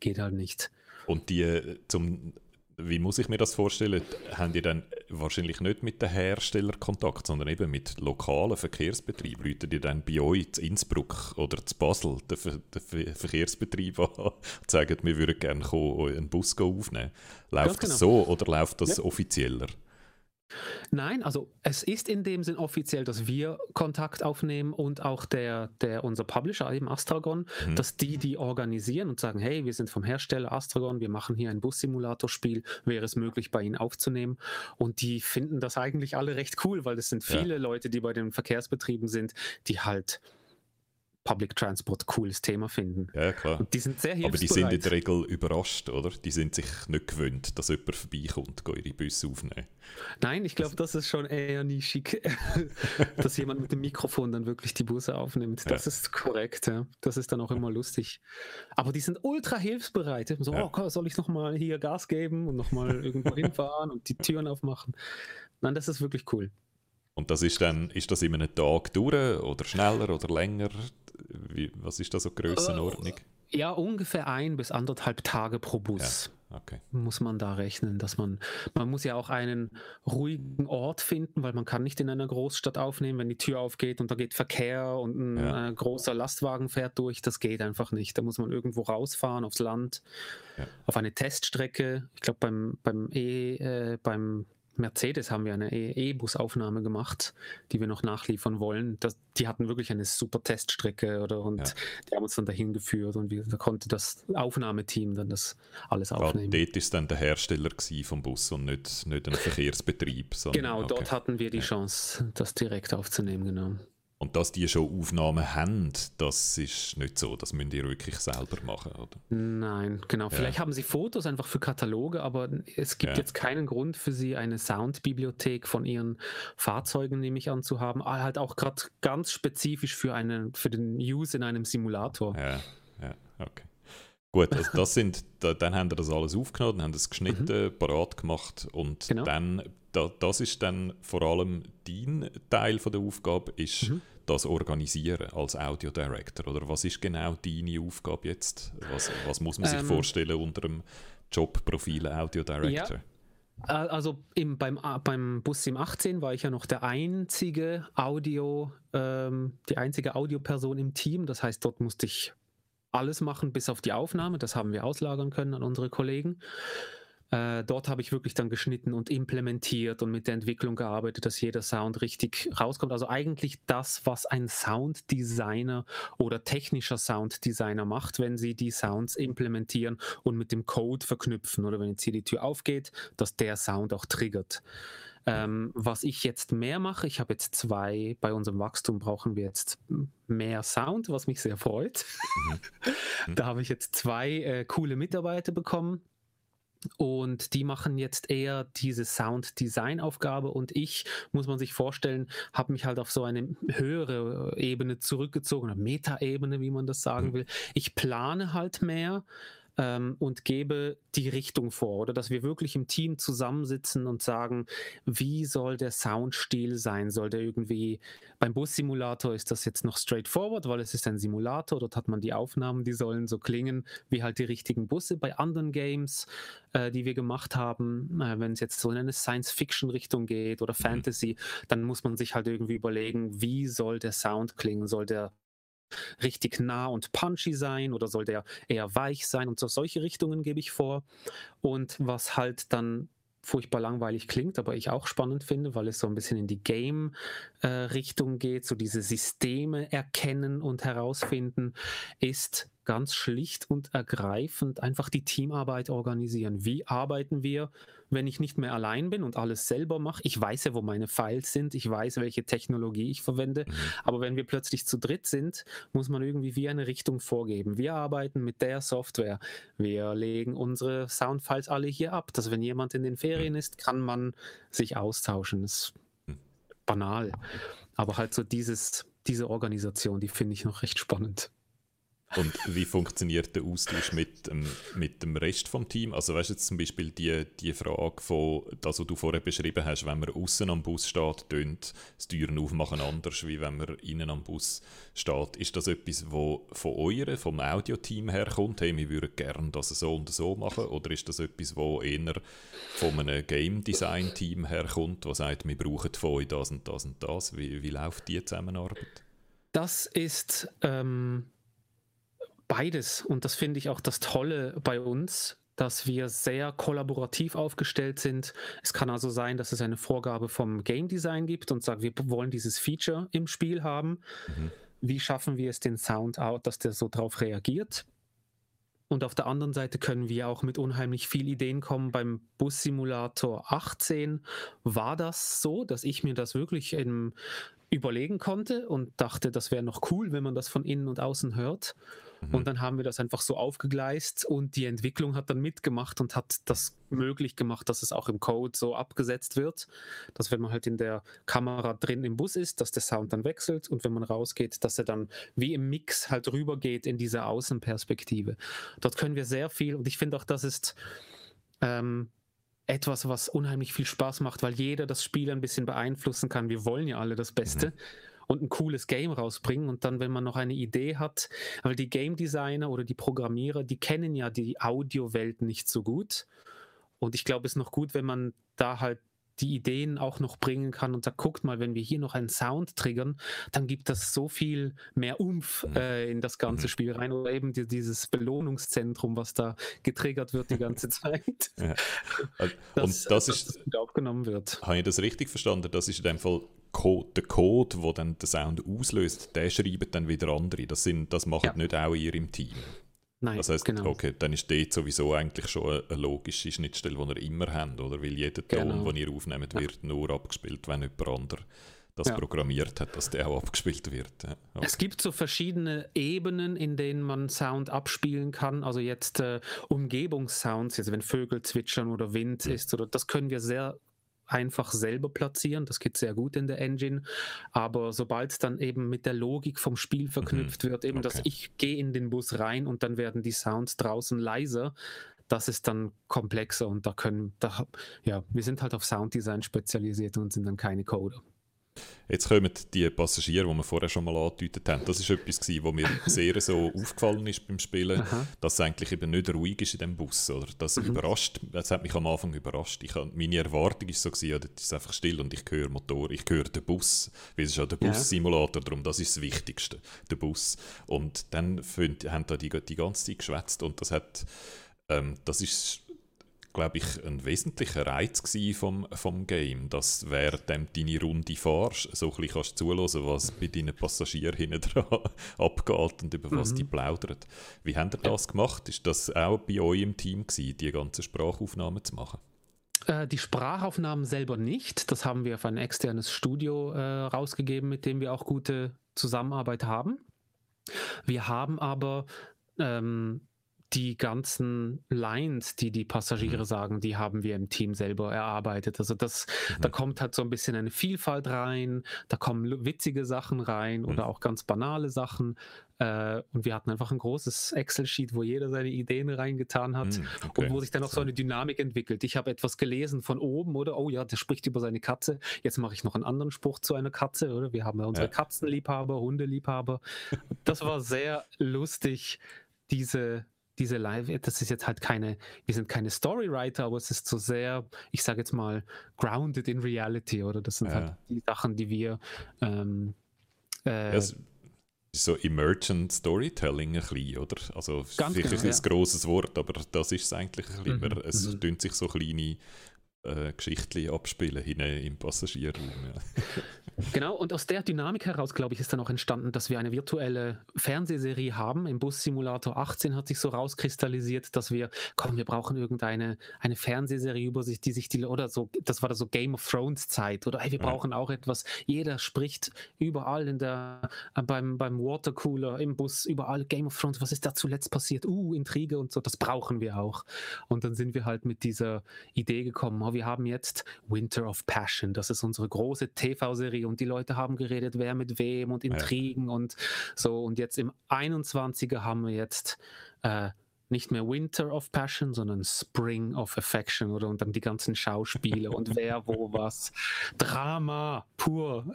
Speaker 3: geht halt nicht.
Speaker 2: Und die äh, zum wie muss ich mir das vorstellen? Haben die dann wahrscheinlich nicht mit den Herstellern Kontakt, sondern eben mit lokalen Verkehrsbetrieben? Leute die dann bei euch zu Innsbruck oder zu Basel den, Ver den Verkehrsbetrieb an und sagen, wir würden gerne kommen, einen Bus aufnehmen? Läuft genau. das so oder läuft das ja. offizieller?
Speaker 3: Nein, also es ist in dem Sinn offiziell, dass wir Kontakt aufnehmen und auch der, der unser Publisher, eben Astragon, mhm. dass die die organisieren und sagen, hey, wir sind vom Hersteller Astragon, wir machen hier ein Bus-Simulator-Spiel, wäre es möglich, bei ihnen aufzunehmen. Und die finden das eigentlich alle recht cool, weil es sind viele ja. Leute, die bei den Verkehrsbetrieben sind, die halt Public Transport cooles Thema finden.
Speaker 2: Ja, klar.
Speaker 3: Und die sind sehr
Speaker 2: Aber die sind in der Regel überrascht, oder? Die sind sich nicht gewöhnt, dass jemand vorbeikommt, und ihre Busse aufnehmen.
Speaker 3: Nein, ich glaube, das ist schon eher nischig, [LAUGHS] dass jemand mit dem Mikrofon dann wirklich die Busse aufnimmt. Das ja. ist korrekt, ja. Das ist dann auch immer lustig. Aber die sind ultra hilfsbereit. So, ja. oh, soll ich nochmal hier Gas geben und nochmal irgendwo hinfahren und die Türen aufmachen? Nein, das ist wirklich cool.
Speaker 2: Und das ist dann, ist das in einem Tag durch oder schneller oder länger? Wie, was ist da so Grössenordnung?
Speaker 3: Uh, ja, ungefähr ein bis anderthalb Tage pro Bus. Ja, okay. Muss man da rechnen, dass man, man muss ja auch einen ruhigen Ort finden, weil man kann nicht in einer Großstadt aufnehmen, wenn die Tür aufgeht und da geht Verkehr und ein ja. äh, großer Lastwagen fährt durch, das geht einfach nicht. Da muss man irgendwo rausfahren aufs Land, ja. auf eine Teststrecke. Ich glaube beim, beim E, äh, beim Mercedes haben wir eine e- E-Bus-Aufnahme gemacht, die wir noch nachliefern wollen. Das, die hatten wirklich eine super Teststrecke oder und ja. die haben uns dann dahin geführt und wir, da konnte das Aufnahmeteam dann das alles aufnehmen.
Speaker 2: Ja, dort ist dann der Hersteller vom Bus und nicht, nicht ein Verkehrsbetrieb.
Speaker 3: Sondern, genau, dort okay. hatten wir die Chance, das direkt aufzunehmen, genau.
Speaker 2: Und dass die schon Aufnahmen haben, das ist nicht so. Das müsst ihr wirklich selber machen, oder?
Speaker 3: Nein, genau. Vielleicht haben sie Fotos einfach für Kataloge, aber es gibt ja. jetzt keinen Grund für sie, eine Soundbibliothek von ihren Fahrzeugen, nehme ich an, zu haben. Ah, halt auch gerade ganz spezifisch für, einen, für den Use in einem Simulator.
Speaker 2: Ja, ja, okay. Gut, also das sind, da, dann haben wir das alles aufgenommen, haben das geschnitten, mhm. parat gemacht und genau. dann, da, das ist dann vor allem dein Teil von der Aufgabe, ist mhm. das Organisieren als Audio Director, oder was ist genau deine Aufgabe jetzt? Was, was muss man sich ähm, vorstellen unter dem Jobprofil Audio Director? Ja.
Speaker 3: Also im, beim, beim Bus im 18 war ich ja noch der einzige Audio, ähm, die einzige Audioperson im Team. Das heißt, dort musste ich alles machen, bis auf die Aufnahme. Das haben wir auslagern können an unsere Kollegen. Äh, dort habe ich wirklich dann geschnitten und implementiert und mit der Entwicklung gearbeitet, dass jeder Sound richtig rauskommt. Also eigentlich das, was ein Sounddesigner oder technischer Sounddesigner macht, wenn sie die Sounds implementieren und mit dem Code verknüpfen oder wenn jetzt hier die Tür aufgeht, dass der Sound auch triggert. Ähm, was ich jetzt mehr mache, ich habe jetzt zwei, bei unserem Wachstum brauchen wir jetzt mehr Sound, was mich sehr freut. Mhm. [LAUGHS] da habe ich jetzt zwei äh, coole Mitarbeiter bekommen, und die machen jetzt eher diese Sound-Design-Aufgabe und ich, muss man sich vorstellen, habe mich halt auf so eine höhere Ebene zurückgezogen, eine Meta-Ebene, wie man das sagen mhm. will. Ich plane halt mehr, ähm, und gebe die Richtung vor oder dass wir wirklich im Team zusammensitzen und sagen, wie soll der Soundstil sein? Soll der irgendwie, beim Bus-Simulator ist das jetzt noch straightforward, weil es ist ein Simulator, dort hat man die Aufnahmen, die sollen so klingen wie halt die richtigen Busse. Bei anderen Games, äh, die wir gemacht haben, äh, wenn es jetzt so in eine Science-Fiction-Richtung geht oder mhm. Fantasy, dann muss man sich halt irgendwie überlegen, wie soll der Sound klingen? Soll der richtig nah und punchy sein oder soll der eher weich sein und so solche Richtungen gebe ich vor. Und was halt dann furchtbar langweilig klingt, aber ich auch spannend finde, weil es so ein bisschen in die Game-Richtung äh, geht, so diese Systeme erkennen und herausfinden, ist ganz schlicht und ergreifend einfach die Teamarbeit organisieren. Wie arbeiten wir, wenn ich nicht mehr allein bin und alles selber mache? Ich weiß ja, wo meine Files sind, ich weiß, welche Technologie ich verwende, mhm. aber wenn wir plötzlich zu dritt sind, muss man irgendwie wie eine Richtung vorgeben. Wir arbeiten mit der Software, wir legen unsere Soundfiles alle hier ab, dass wenn jemand in den Ferien ist, kann man sich austauschen. Das ist mhm. banal, aber halt so dieses, diese Organisation, die finde ich noch recht spannend.
Speaker 2: Und wie funktioniert der Austausch mit, ähm, mit dem Rest vom Team? Also weißt du jetzt zum Beispiel die, die Frage von, das, was du vorher beschrieben hast, wenn man außen am Bus steht, tönt das Türen aufmachen anders, wie wenn man innen am Bus steht. Ist das etwas, wo von eurem, vom Audioteam herkommt, hey, wir würden gerne das so und so machen? Oder ist das etwas, wo eher von einem Game Design Team herkommt, das sagt, wir brauchen von euch das und das und das? Wie, wie läuft die Zusammenarbeit?
Speaker 3: Das ist... Ähm beides. Und das finde ich auch das Tolle bei uns, dass wir sehr kollaborativ aufgestellt sind. Es kann also sein, dass es eine Vorgabe vom Game Design gibt und sagt, wir wollen dieses Feature im Spiel haben. Mhm. Wie schaffen wir es den Sound out, dass der so drauf reagiert? Und auf der anderen Seite können wir auch mit unheimlich viel Ideen kommen. Beim Bus Simulator 18 war das so, dass ich mir das wirklich im, überlegen konnte und dachte, das wäre noch cool, wenn man das von innen und außen hört. Mhm. Und dann haben wir das einfach so aufgegleist und die Entwicklung hat dann mitgemacht und hat das möglich gemacht, dass es auch im Code so abgesetzt wird, dass wenn man halt in der Kamera drin im Bus ist, dass der Sound dann wechselt und wenn man rausgeht, dass er dann wie im Mix halt rübergeht in diese Außenperspektive. Dort können wir sehr viel und ich finde auch, das ist ähm, etwas, was unheimlich viel Spaß macht, weil jeder das Spiel ein bisschen beeinflussen kann. Wir wollen ja alle das Beste. Mhm und ein cooles Game rausbringen. Und dann, wenn man noch eine Idee hat, weil die Game Designer oder die Programmierer, die kennen ja die Audiowelt nicht so gut. Und ich glaube, es ist noch gut, wenn man da halt die Ideen auch noch bringen kann und sagt, guckt mal, wenn wir hier noch einen Sound triggern, dann gibt das so viel mehr Umf mhm. äh, in das ganze mhm. Spiel rein oder eben die, dieses Belohnungszentrum, was da getriggert wird die ganze [LAUGHS] Zeit. Ja.
Speaker 2: Und das, das ist,
Speaker 3: das aufgenommen wird.
Speaker 2: Habe ich das richtig verstanden? Das ist in dem Fall Code, der Code, der dann den Sound auslöst, der schreibt dann wieder andere. Das, sind, das macht ja. nicht auch ihr im Team. Nein, das heißt, genau. okay, dann ist dort sowieso eigentlich schon eine, logische Schnittstelle, die ihr immer habt, oder? Weil jeder Ton, genau. den ihr aufnehmt, wird ja. nur abgespielt, wenn jemand anderes das ja. programmiert hat, dass der auch abgespielt wird. Ja.
Speaker 3: Okay. Es gibt so verschiedene Ebenen, in denen man Sound abspielen kann. Also jetzt äh, Umgebungssounds, also wenn Vögel zwitschern oder Wind mhm. ist, oder das können wir sehr einfach selber platzieren. Das geht sehr gut in der Engine. Aber sobald es dann eben mit der Logik vom Spiel mhm. verknüpft mhm. wird, eben, okay. dass ich gehe in den Bus rein und dann werden die Sounds draußen leiser, das ist dann komplexer und da können, da, ja, wir sind halt auf Sounddesign spezialisiert und sind dann keine Coder.
Speaker 2: Jetzt kommen die Passagiere, die wir vorher schon mal angedeutet haben. Das ist etwas, was mir [LAUGHS] sehr so aufgefallen ist beim Spielen, Aha. dass es eigentlich eben nicht ruhig ist in dem Bus. Oder? Das mhm. überrascht, das hat mich am Anfang überrascht. Ich, meine Erwartung war so, gewesen, ja, das ist einfach still und ich höre Motor, ich höre den Bus, weil es ist ja der Bus-Simulator, darum das ist das Wichtigste, der Bus. Und dann find, haben da die, die ganze Zeit geschwätzt und das hat, ähm, das ist glaube ich, ein wesentlicher Reiz vom, vom Game, dass während du deine Runde fährst, so ein bisschen kannst zuhören, was bei deinen Passagieren hinten dran [LAUGHS] abgeht und über was mhm. die plaudern. Wie habt ihr das gemacht? Ist das auch bei euch im Team gewesen, die ganzen Sprachaufnahmen zu machen?
Speaker 3: Äh, die Sprachaufnahmen selber nicht. Das haben wir auf ein externes Studio äh, rausgegeben, mit dem wir auch gute Zusammenarbeit haben. Wir haben aber ähm, die ganzen Lines, die die Passagiere mhm. sagen, die haben wir im Team selber erarbeitet. Also das, mhm. da kommt halt so ein bisschen eine Vielfalt rein, da kommen witzige Sachen rein mhm. oder auch ganz banale Sachen. Äh, und wir hatten einfach ein großes Excel-Sheet, wo jeder seine Ideen reingetan hat mhm, okay. und wo sich dann auch so eine Dynamik entwickelt. Ich habe etwas gelesen von oben, oder? Oh ja, der spricht über seine Katze. Jetzt mache ich noch einen anderen Spruch zu einer Katze, oder? Wir haben ja unsere ja. Katzenliebhaber, Hundeliebhaber. Das war sehr lustig, diese diese Live, das ist jetzt halt keine, wir sind keine Storywriter, aber es ist so sehr, ich sage jetzt mal, grounded in reality, oder? Das sind halt ja. halt die Sachen, die wir ähm,
Speaker 2: äh, ja, so Emergent Storytelling ein bisschen, oder? Also vielleicht genau, ein ja. grosses Wort, aber das ist es eigentlich ein bisschen. Mhm, es mhm. sich so kleine äh, Geschichten abspielen hinein im Passagierraum. Ja. [LAUGHS]
Speaker 3: Genau, und aus der Dynamik heraus, glaube ich, ist dann auch entstanden, dass wir eine virtuelle Fernsehserie haben. Im Bus Simulator 18 hat sich so rauskristallisiert, dass wir, komm, wir brauchen irgendeine eine Fernsehserie über sich, die sich die, oder so, das war da so Game of Thrones Zeit, oder hey, wir brauchen auch etwas, jeder spricht überall in der, äh, beim, beim Watercooler, im Bus, überall Game of Thrones, was ist da zuletzt passiert? Uh, Intrige und so, das brauchen wir auch. Und dann sind wir halt mit dieser Idee gekommen, oh, wir haben jetzt Winter of Passion, das ist unsere große TV-Serie und die Leute haben geredet, wer mit wem und Intrigen ja. und so. Und jetzt im 21er haben wir jetzt äh, nicht mehr Winter of Passion, sondern Spring of Affection oder und dann die ganzen Schauspiele und wer wo [LAUGHS] was. Drama pur.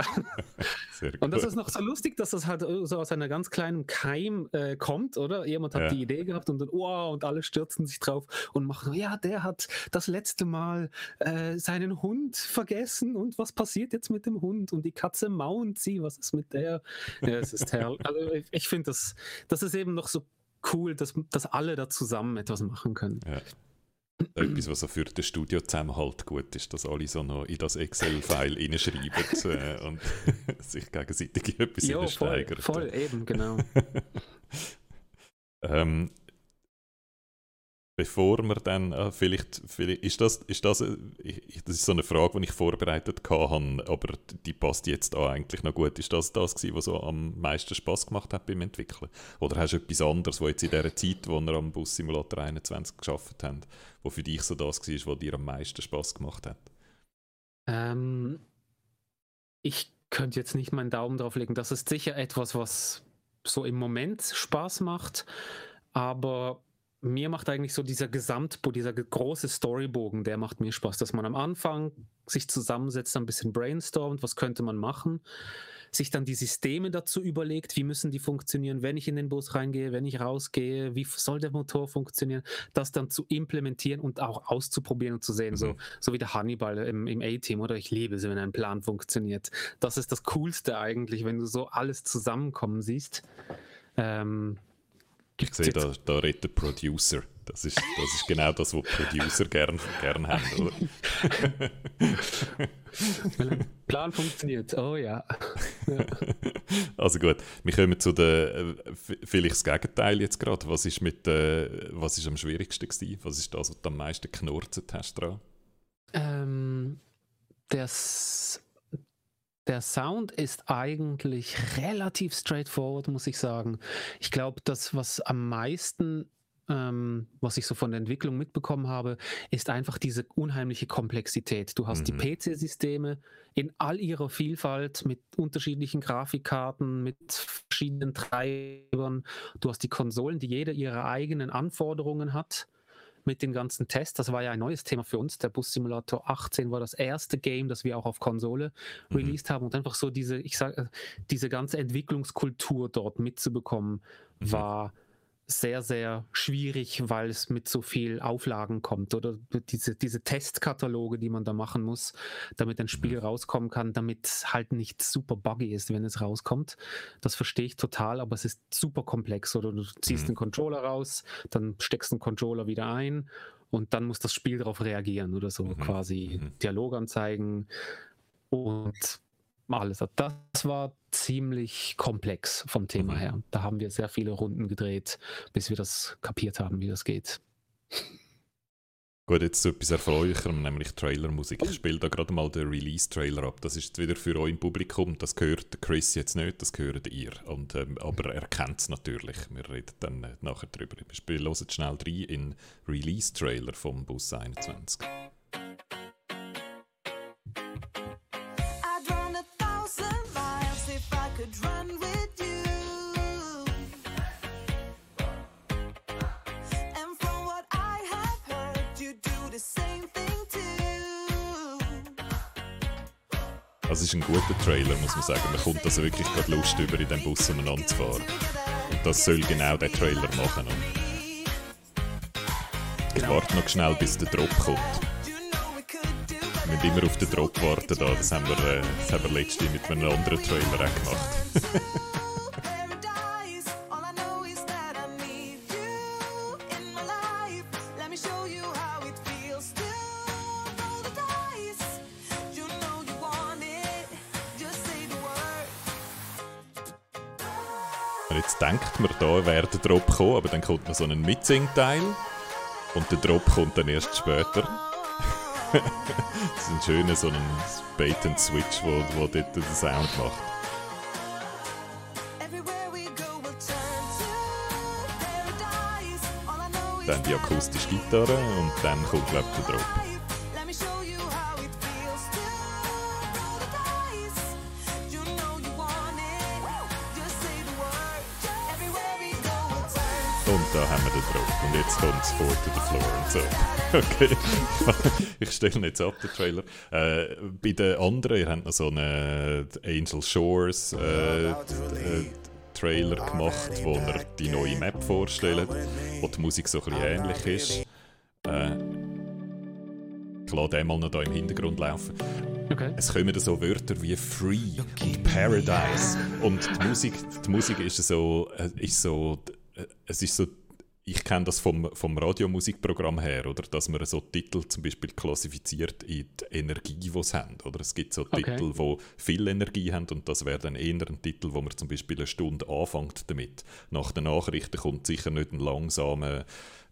Speaker 3: und das ist noch so lustig, dass das halt so aus einer ganz kleinen Keim äh, kommt, oder? Jemand hat ja. die Idee gehabt und dann, wow, und alle stürzen sich drauf und machen, ja, der hat das letzte Mal äh, seinen Hund vergessen und was passiert jetzt mit dem Hund? Und die Katze maunt sie, was ist mit der? Ja, es ist [LAUGHS] herrlich. Also ich, ich finde, das, das ist eben noch so cool, dass, dass alle da zusammen etwas machen können. Ja.
Speaker 2: Etwas, was auch für den Studio-Zusammenhalt gut ist, dass alle so noch in das Excel-File reinschreiben [LAUGHS] äh, und [LAUGHS] sich gegenseitig etwas
Speaker 3: jo, steigern. Voll, voll, eben, genau. [LAUGHS]
Speaker 2: ähm, bevor wir dann äh, vielleicht, vielleicht, ist das, ist das, äh, das ist so eine Frage, die ich vorbereitet hatte, aber die passt jetzt auch eigentlich noch gut. Ist das das gewesen, was so am meisten Spaß gemacht hat beim Entwickeln? Oder hast du etwas anderes, wo jetzt in der Zeit, wo wir am Bus Simulator 21 geschafft haben, wo für dich so das war, was dir am meisten Spaß gemacht hat?
Speaker 3: Ähm, ich könnte jetzt nicht meinen Daumen drauf legen. Das ist sicher etwas, was so im Moment Spaß macht, aber mir macht eigentlich so dieser Gesamtbo, dieser große Storybogen, der macht mir Spaß, dass man am Anfang sich zusammensetzt, ein bisschen brainstormt, was könnte man machen, sich dann die Systeme dazu überlegt, wie müssen die funktionieren, wenn ich in den Bus reingehe, wenn ich rausgehe, wie soll der Motor funktionieren, das dann zu implementieren und auch auszuprobieren und zu sehen, mhm. so, so wie der Hannibal im, im A-Team, oder ich liebe es, wenn ein Plan funktioniert. Das ist das Coolste eigentlich, wenn du so alles zusammenkommen siehst. Ähm,
Speaker 2: ich sehe, da, da redet der Producer. Das ist, das ist genau das, was Producer gerne gern haben, oder? [LAUGHS]
Speaker 3: Plan funktioniert, oh ja. ja. [LAUGHS]
Speaker 2: Also gut, wir kommen zu der, äh, vielleicht das Gegenteil jetzt gerade. Was ist, mit, äh, was ist am schwierigsten gewesen? Was ist das, was du am meisten geknurrt hast dran?
Speaker 3: Ähm, das der Sound ist eigentlich relativ straightforward, muss ich sagen. Ich glaube, das, was am meisten äh, ähm, was ich so von der Entwicklung mitbekommen habe, ist einfach diese unheimliche Komplexität. Du hast mhm. die PC-Systeme in all ihrer Vielfalt mit unterschiedlichen Grafikkarten, mit verschiedenen Treibern. Du hast die Konsolen, die jede ihre eigenen Anforderungen hat mit den ganzen Tests. Das war ja ein neues Thema für uns. Der Bus Simulator 18 war das erste Game, das wir auch auf Konsole mhm. released haben. Und einfach so diese, ich sage, diese ganze Entwicklungskultur dort mitzubekommen, mhm. war sehr, sehr schwierig, weil es mit so viel Auflagen kommt oder diese, diese Testkataloge, die man da machen muss, damit ein Spiel mhm. rauskommen kann, damit es halt nicht super buggy ist, wenn es rauskommt. Das verstehe ich total, aber es ist super komplex. Oder du ziehst mhm. den Controller raus, dann steckst den Controller wieder ein und dann muss das Spiel darauf reagieren oder so, mhm. quasi mhm. Dialog anzeigen und alles. Das war ziemlich komplex vom Thema mhm. her. Da haben wir sehr viele Runden gedreht, bis wir das kapiert haben, wie das geht.
Speaker 2: Gut, jetzt zu etwas Erfreulicherem, nämlich Trailermusik. Ich spiele da gerade mal den Release-Trailer ab. Das ist wieder für euch im Publikum. Das gehört Chris jetzt nicht, das gehört ihr. Und, ähm, aber er kennt es natürlich. Wir reden dann äh, nachher drüber. Wir hören schnell rein in Release-Trailer vom Bus 21. ist ein guter Trailer, muss man sagen. Man kommt also wirklich gerade Lust über, in dem Bus umeinander zu fahren. Und das soll genau der Trailer machen. Und ich genau. warte noch schnell, bis der Drop kommt. Wir müssen immer auf den Drop warten. Da. Das, haben wir, äh, das haben wir letztens mit einem anderen Trailer auch gemacht. [LAUGHS] denkt man, da wäre der Drop gekommen, aber dann kommt noch so ein Mitsing-Teil und der Drop kommt dann erst später. [LAUGHS] das ist ein schöner so ein Bait-and-Switch, wo, wo dort den Sound macht. Dann die akustische Gitarre und dann kommt, glaube ich, der Drop. Und jetzt kommt es vor to the floor und [LAUGHS] so. Okay, ich stelle jetzt ab, den Trailer. Äh, bei den anderen, ihr habt noch so einen Angel Shores äh, äh, Trailer gemacht, wo ihr die neue Map vorstellt, wo die Musik so ein bisschen ähnlich ist. Äh, ich lasse den mal noch hier im Hintergrund laufen. Okay. Es kommen so Wörter wie Free und Paradise. Und die Musik, die Musik ist so, äh, ist so, äh, es ist so ich kenne das vom, vom Radiomusikprogramm her, oder? dass man so Titel zum Beispiel klassifiziert in die Energie, die sie haben. Oder? Es gibt so Titel, okay. die viel Energie haben und das wäre dann eher ein Titel, wo man zum Beispiel eine Stunde anfängt damit. Nach den Nachrichten kommt sicher nicht ein langsamer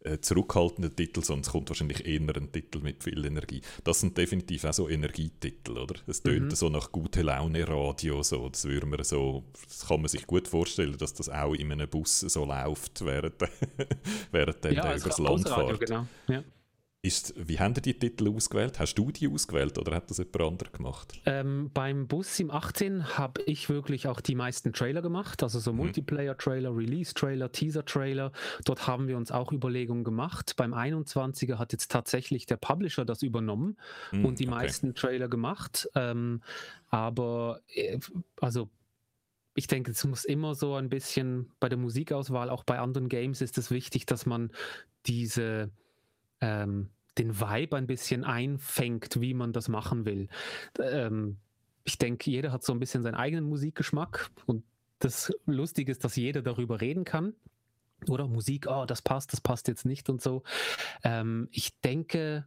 Speaker 2: äh, zurückhaltender Titel, es kommt wahrscheinlich eher ein Titel mit viel Energie. Das sind definitiv auch so Energietitel, oder? Es tönt mhm. so nach gute Laune Radio, so. Das würde man so, das kann man sich gut vorstellen, dass das auch in einem Bus so läuft, während, [LAUGHS] während der ja, übers Land fährt. Genau. Ja. Ist, wie haben die Titel ausgewählt? Hast du die ausgewählt oder hat das jemand anderes gemacht?
Speaker 3: Ähm, beim Bus im 18 habe ich wirklich auch die meisten Trailer gemacht, also so mhm. Multiplayer-Trailer, Release-Trailer, Teaser-Trailer. Dort haben wir uns auch Überlegungen gemacht. Beim 21er hat jetzt tatsächlich der Publisher das übernommen mhm, und die okay. meisten Trailer gemacht. Ähm, aber äh, also ich denke, es muss immer so ein bisschen bei der Musikauswahl, auch bei anderen Games ist es wichtig, dass man diese ähm, den Vibe ein bisschen einfängt, wie man das machen will. Ähm, ich denke, jeder hat so ein bisschen seinen eigenen Musikgeschmack und das Lustige ist, dass jeder darüber reden kann. Oder Musik, oh, das passt, das passt jetzt nicht und so. Ähm, ich denke,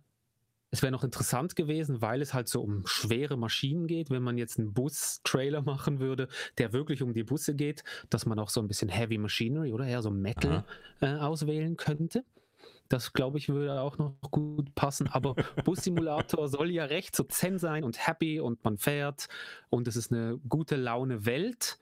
Speaker 3: es wäre noch interessant gewesen, weil es halt so um schwere Maschinen geht, wenn man jetzt einen Bus-Trailer machen würde, der wirklich um die Busse geht, dass man auch so ein bisschen Heavy Machinery oder eher so Metal äh, auswählen könnte. Das, glaube ich, würde auch noch gut passen. Aber Bus-Simulator [LAUGHS] soll ja recht so zen sein und happy und man fährt und es ist eine gute Laune Welt,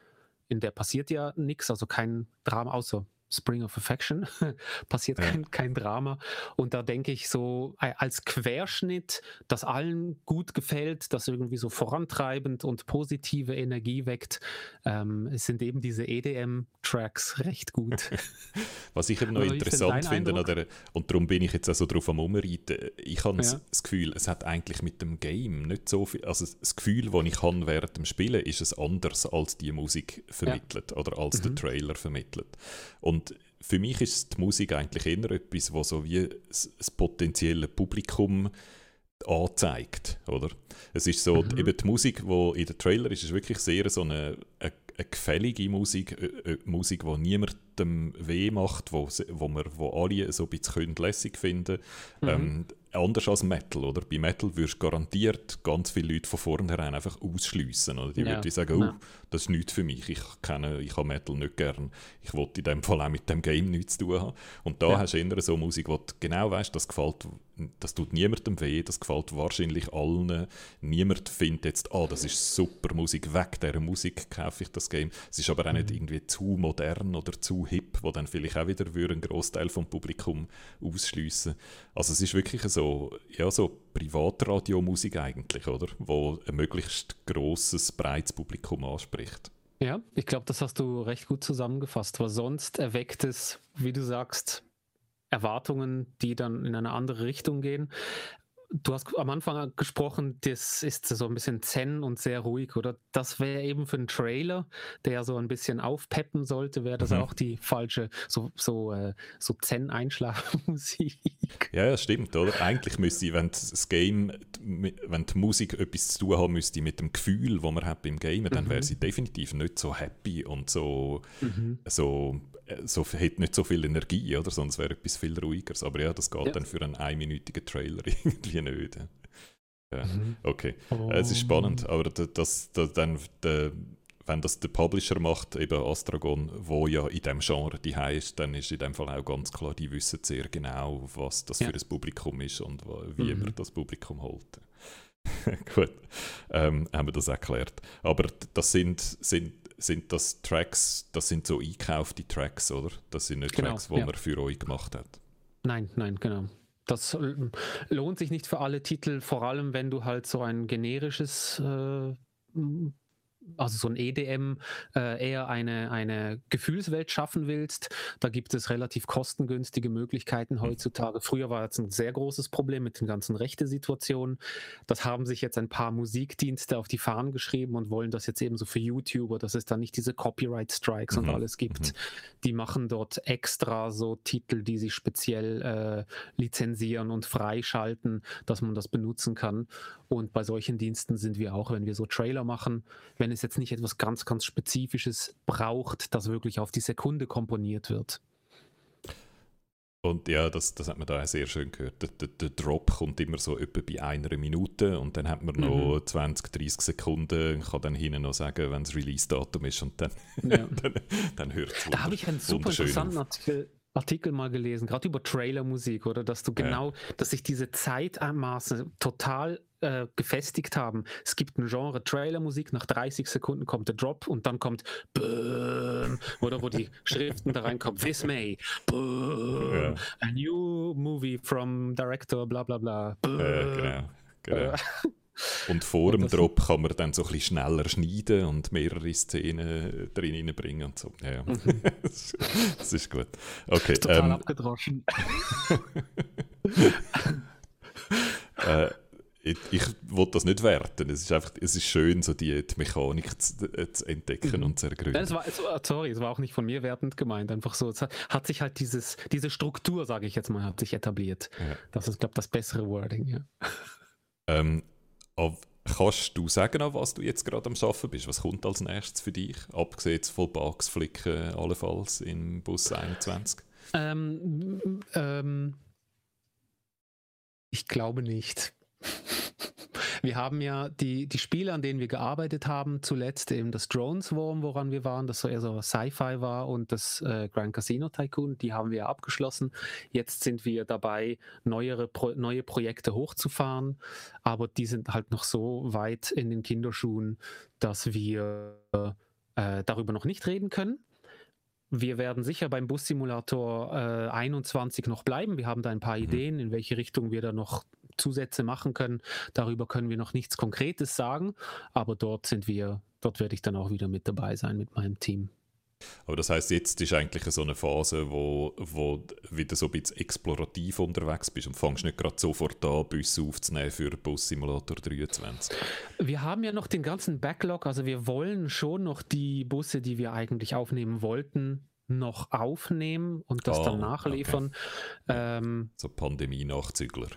Speaker 3: in der passiert ja nichts, also kein Drama, außer Spring of Affection, [LAUGHS] passiert ja. kein, kein Drama. Und da denke ich so als Querschnitt, das allen gut gefällt, das irgendwie so vorantreibend und positive Energie weckt, ähm, sind eben diese EDM-Tracks recht gut. [LAUGHS]
Speaker 2: Was ich eben noch interessant finde, oder, und darum bin ich jetzt auch so drauf am Umreiten, ich habe ja. das Gefühl, es hat eigentlich mit dem Game nicht so viel, also das Gefühl, das ich habe während dem Spielen, ist es anders als die Musik vermittelt ja. oder als mhm. der Trailer vermittelt. Und für mich ist die Musik eigentlich eher etwas, was so wie das potenzielle Publikum anzeigt, oder? Es ist so, mhm. eben die Musik, die in den Trailer ist, ist wirklich sehr so eine, eine, eine gefällige Musik, eine, Musik, die niemandem weh macht, wo, wo, wir, wo alle so ein bisschen lässig finden mhm. ähm, anders als Metal, oder? Bei Metal würdest du garantiert ganz viele Leute von vornherein einfach ausschliessen, oder? Die ja. würden sagen, oh, ja. das ist nichts für mich, ich kenne, ich habe Metal nicht gern, ich wollte in dem Fall auch mit dem Game nichts zu tun haben. Und da ja. hast du eher so Musik, wo du genau weißt, das gefällt, das tut niemandem weh, das gefällt wahrscheinlich allen. Niemand findet jetzt, ah, das ist super Musik, weg dieser Musik kaufe ich das Game. Es ist aber auch nicht mhm. irgendwie zu modern oder zu hip, wo dann vielleicht auch wieder einen Großteil vom Publikum ausschliessen. Also es ist wirklich so so, ja, so Privatradiomusik eigentlich, oder? Wo ein möglichst grosses, breites Publikum anspricht.
Speaker 3: Ja, ich glaube, das hast du recht gut zusammengefasst, weil sonst erweckt es, wie du sagst, Erwartungen, die dann in eine andere Richtung gehen. Du hast am Anfang gesprochen, das ist so ein bisschen zen und sehr ruhig, oder? Das wäre eben für einen Trailer, der so ein bisschen aufpeppen sollte, wäre das mhm. auch die falsche, so, so, äh, so zen-Einschlafmusik.
Speaker 2: Ja, ja, stimmt, oder? Eigentlich müsste, wenn das Game, wenn die Musik etwas zu tun haben müsste mit dem Gefühl, das man hat beim Game, dann wäre mhm. sie definitiv nicht so happy und so, mhm. so so, hat nicht so viel Energie, oder? Sonst wäre etwas viel ruhiger. Aber ja, das geht ja. dann für einen einminütigen Trailer [LAUGHS] irgendwie nicht. Ja. Mhm. Okay, oh. es ist spannend, aber das, das, dann, der, wenn das der Publisher macht, eben Astragon, wo ja in dem Genre die ist, dann ist in dem Fall auch ganz klar, die wissen sehr genau, was das ja. für ein Publikum ist und wie mhm. man das Publikum holt. [LAUGHS] Gut, ähm, haben wir das erklärt. Aber das sind, sind sind das Tracks, das sind so eingekaufte Tracks, oder? Das sind nicht genau, Tracks, die ja. man für euch gemacht hat.
Speaker 3: Nein, nein, genau. Das lohnt sich nicht für alle Titel, vor allem wenn du halt so ein generisches äh, also so ein EDM äh, eher eine, eine Gefühlswelt schaffen willst, da gibt es relativ kostengünstige Möglichkeiten hm. heutzutage. Früher war das ein sehr großes Problem mit den ganzen Rechte-Situationen. Das haben sich jetzt ein paar Musikdienste auf die Fahnen geschrieben und wollen das jetzt eben so für YouTuber, dass es da nicht diese Copyright-Strikes mhm. und alles gibt. Mhm. Die machen dort extra so Titel, die sie speziell äh, lizenzieren und freischalten, dass man das benutzen kann. Und bei solchen Diensten sind wir auch, wenn wir so Trailer machen, wenn es jetzt nicht etwas ganz, ganz Spezifisches braucht, das wirklich auf die Sekunde komponiert wird.
Speaker 2: Und ja, das, das hat man da sehr schön gehört. Der, der, der, Drop kommt immer so etwa bei einer Minute und dann hat man noch mhm. 20, 30 Sekunden, kann dann hinten noch sagen, wenn das Release-Datum ist und dann, [LAUGHS] ja. [LAUGHS] dann, dann hört es
Speaker 3: Da habe ich einen super interessanten Artikel, Artikel mal gelesen, gerade über Trailermusik, oder dass du genau, ja. dass sich diese Zeitmaße total äh, gefestigt haben. Es gibt ein Genre Trailermusik, nach 30 Sekunden kommt der Drop und dann kommt Boom, oder wo die [LAUGHS] Schriften da reinkommen, This May, Boom, ja. a new movie from director, bla bla bla. Boom.
Speaker 2: Äh, genau, genau. Äh, [LAUGHS] und vor dem Drop kann man dann so ein bisschen schneller schneiden und mehrere Szenen drin bringen und so. Ja, ja. Mhm. [LAUGHS] das ist gut. Okay,
Speaker 3: total ähm, abgedroschen.
Speaker 2: äh, ich, ich will das nicht werten. Es ist einfach, es ist schön, so die, die Mechanik zu, äh, zu entdecken mhm. und zu ergründen.
Speaker 3: Es war, es sorry, es war auch nicht von mir wertend gemeint. Einfach so, es hat, sich halt dieses, diese Struktur, sage ich jetzt mal, hat sich etabliert. Ja. Das ist, glaube ich, das bessere Wording. Ja.
Speaker 2: Ähm, auf, kannst du sagen, auf was du jetzt gerade am Arbeiten bist? Was kommt als nächstes für dich? Abgesehen von Bugs flicken, allenfalls im Bus 21?
Speaker 3: Ähm, ähm, ich glaube nicht. Wir haben ja die, die Spiele, an denen wir gearbeitet haben, zuletzt eben das Drones Swarm, woran wir waren, das so eher so Sci-Fi war und das äh, Grand Casino Tycoon, die haben wir abgeschlossen. Jetzt sind wir dabei, neuere Pro neue Projekte hochzufahren, aber die sind halt noch so weit in den Kinderschuhen, dass wir äh, darüber noch nicht reden können. wir werden sicher beim Bussimulator äh, 21 noch bleiben. Wir haben da ein paar mhm. Ideen, in welche Richtung wir da noch Zusätze machen können. Darüber können wir noch nichts Konkretes sagen, aber dort sind wir, dort werde ich dann auch wieder mit dabei sein mit meinem Team.
Speaker 2: Aber das heißt, jetzt ist eigentlich so eine Phase, wo, wo wieder so ein bisschen explorativ unterwegs bist und fängst nicht gerade sofort an, Busse aufzunehmen für Bus Simulator 23.
Speaker 3: Wir haben ja noch den ganzen Backlog, also wir wollen schon noch die Busse, die wir eigentlich aufnehmen wollten, noch aufnehmen und das oh, dann nachliefern.
Speaker 2: Okay. Ähm, so Pandemie-Nachzügler.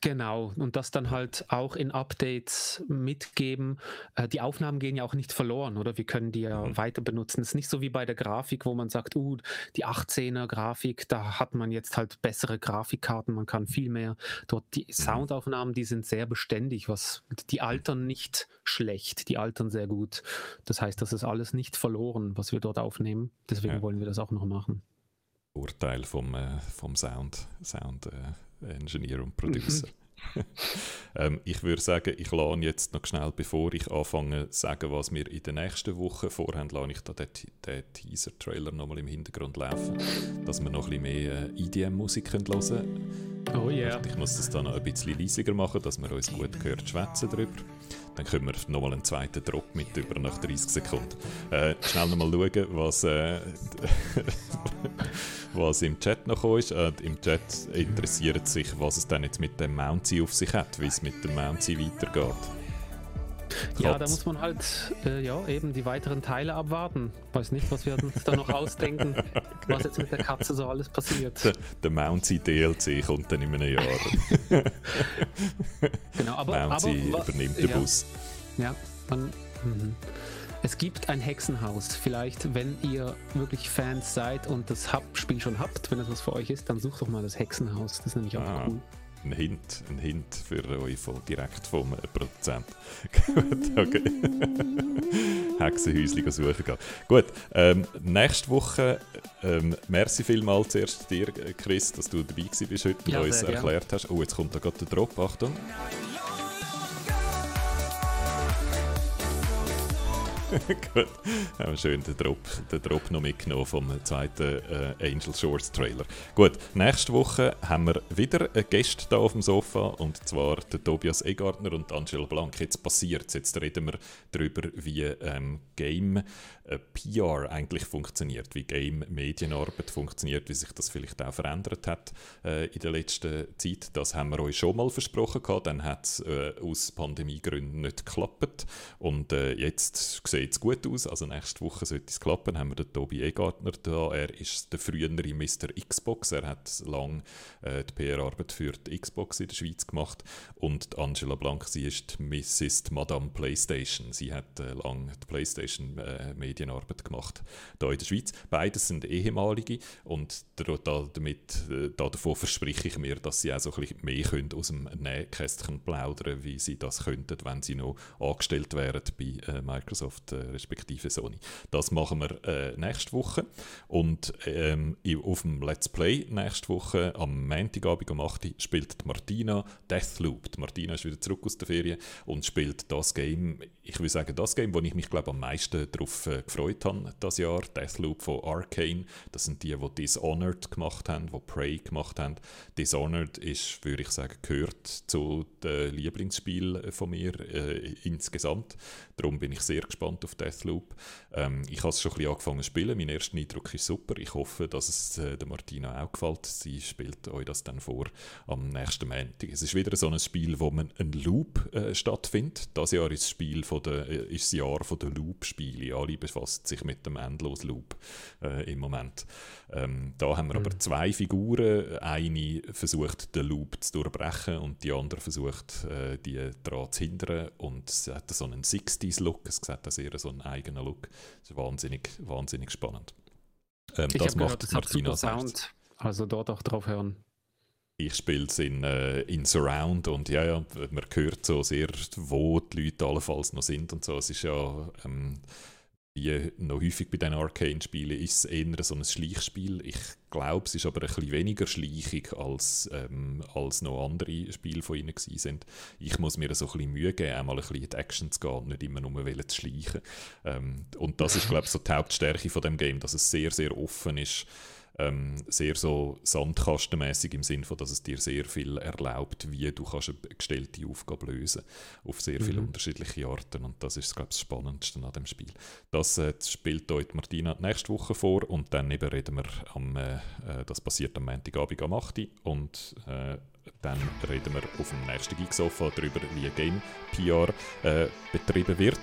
Speaker 3: Genau, und das dann halt auch in Updates mitgeben. Äh, die Aufnahmen gehen ja auch nicht verloren, oder? Wir können die ja mhm. weiter benutzen. Es ist nicht so wie bei der Grafik, wo man sagt, uh, die 18er Grafik, da hat man jetzt halt bessere Grafikkarten, man kann viel mehr. Dort die mhm. Soundaufnahmen, die sind sehr beständig, was die altern nicht schlecht, die altern sehr gut. Das heißt, das ist alles nicht verloren, was wir dort aufnehmen. Deswegen ja. wollen wir das auch noch machen.
Speaker 2: Urteil vom, äh, vom Sound, Sound äh, Engineer und Producer. [LAUGHS] ähm, ich würde sagen, ich lade jetzt noch schnell, bevor ich anfange zu sagen, was wir in der nächsten Woche vorhaben, lade ich da den, den Teaser-Trailer nochmal im Hintergrund laufen, dass wir noch ein bisschen mehr äh, EDM-Musik hören können.
Speaker 3: Oh yeah.
Speaker 2: Ich muss das dann noch ein bisschen leisiger machen, dass wir uns gut gehört schwätzen darüber. Dann können wir nochmal einen zweiten Drop mit über nach 30 Sekunden. Äh, schnell nochmal schauen, was, äh, [LAUGHS] was im Chat noch ist. Äh, Im Chat interessiert sich, was es dann jetzt mit dem Mountie auf sich hat, wie es mit dem Mountie weitergeht.
Speaker 3: Ja, da muss man halt äh, ja, eben die weiteren Teile abwarten. Weiß nicht, was wir uns da noch [LAUGHS] ausdenken, was jetzt mit der Katze so alles passiert.
Speaker 2: Der, der Mounty DLC kommt dann in einem Jahr. [LAUGHS]
Speaker 3: genau, aber,
Speaker 2: Mounty aber, übernimmt den
Speaker 3: ja,
Speaker 2: Bus.
Speaker 3: Ja, man. Es gibt ein Hexenhaus. Vielleicht, wenn ihr wirklich Fans seid und das Spiel schon habt, wenn das was für euch ist, dann sucht doch mal das Hexenhaus. Das ist nämlich auch ah. cool
Speaker 2: ein Hint, ein Hint für euch von, direkt vom Produzent. Gut, [LAUGHS] [LAUGHS] okay. Hexenhäuschen suchen gehen. Gut, ähm, nächste Woche, ähm, merci vielmals zuerst dir, Chris, dass du dabei bist heute und ja, uns erklärt gern. hast. Oh, jetzt kommt da gerade der Drop, Achtung. Gut, haben schön den Drop, den Drop noch mitgenommen vom zweiten Angel Shorts Trailer. Gut, nächste Woche haben wir wieder einen Gast hier auf dem Sofa und zwar der Tobias Egartner und Angela Blank. Jetzt passiert jetzt reden wir darüber, wie ähm, Game PR eigentlich funktioniert, wie Game-Medienarbeit funktioniert, wie sich das vielleicht auch verändert hat äh, in der letzten Zeit. Das haben wir euch schon mal versprochen gehabt, dann hat es äh, aus Pandemiegründen nicht geklappt und äh, jetzt sieht es gut aus, also nächste Woche sollte es klappen, haben wir den Tobi Egartner da, er ist der frühere Mr. Xbox, er hat lange äh, die PR-Arbeit für die Xbox in der Schweiz gemacht und Angela Blank, sie ist die Mrs. Madame Playstation, sie hat äh, lange die Playstation-Medien Medienarbeit gemacht hier in der Schweiz. Beides sind ehemalige und damit, äh, davon verspreche ich mir, dass sie auch so ein bisschen mehr können aus dem Nähkästchen plaudern wie sie das könnten, wenn sie noch angestellt wären bei äh, Microsoft äh, respektive Sony. Das machen wir äh, nächste Woche und ähm, auf dem Let's Play nächste Woche am Montagabend um 8 Uhr spielt Martina Deathloop. Die Martina ist wieder zurück aus der Ferien und spielt das Game, ich will sagen das Game, wo ich mich glaube am meisten darauf äh, gefreut habe das Jahr. Deathloop von Arcane. Das sind die, die Dishonored gemacht haben, die Prey gemacht haben. Dishonored ist, würde ich sagen, gehört zu den Lieblingsspielen von mir äh, insgesamt. Darum bin ich sehr gespannt auf Deathloop. Ähm, ich habe es schon ein bisschen angefangen zu spielen. Mein erster Eindruck ist super. Ich hoffe, dass es äh, der Martina auch gefällt. Sie spielt euch das dann vor am nächsten Montag. Es ist wieder so ein Spiel, wo man ein Loop äh, stattfindet. Das Jahr ist das Spiel von der, äh, ist das Jahr der Loop-Spiele. Alle befasst sich mit dem Endlos-Loop äh, im Moment. Ähm, da haben wir mhm. aber zwei Figuren. Eine versucht, den Loop zu durchbrechen und die andere versucht, äh, die daran zu hindern. Und sie hat so einen 60s-Look. Es hat auch sehr so einen eigenen Look. Das ist wahnsinnig, wahnsinnig spannend.
Speaker 3: Ähm, das macht gehört, das Martina Sound. Also dort auch drauf hören.
Speaker 2: Ich spiele es in, äh, in Surround und ja, ja, man hört so sehr, wo die Leute allenfalls noch sind und so. Es ist ja ähm, wie noch häufig bei diesen Arcane-Spielen ist es eher so ein Schleichspiel. Ich glaube, es ist aber ein bisschen weniger schleichig als, ähm, als noch andere Spiele von ihnen sind. Ich muss mir so ein bisschen Mühe geben, einmal ein bisschen in die Action zu gehen nicht immer nur zu schleichen. Ähm, und das ist, glaube ich, so die Hauptstärke von dem Game, dass es sehr, sehr offen ist ähm, sehr so sandkastenmäßig im Sinne von, dass es dir sehr viel erlaubt, wie du kannst eine gestellte Aufgabe lösen auf sehr viele mhm. unterschiedliche Arten und das ist, glaube ich, das Spannendste an dem Spiel. Das äh, spielt euch Martina nächste Woche vor und dann eben reden wir am, äh, äh das passiert am Montagabend am 8. und äh, dann reden wir auf dem nächsten Geeksofa darüber, wie Game PR äh, betrieben wird.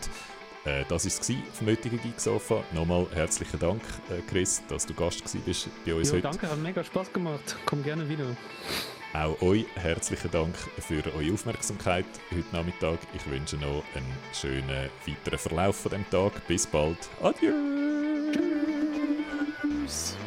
Speaker 2: Äh, das war es vom heutigen Geeksofa. Nochmal herzlichen Dank, äh, Chris, dass du Gast bist bei uns
Speaker 3: jo, heute. Danke, hat mega Spaß gemacht. Komm gerne wieder.
Speaker 2: Auch euch herzlichen Dank für eure Aufmerksamkeit heute Nachmittag. Ich wünsche noch einen schönen weiteren Verlauf von dem Tag. Bis bald. Adieu. Tschüss.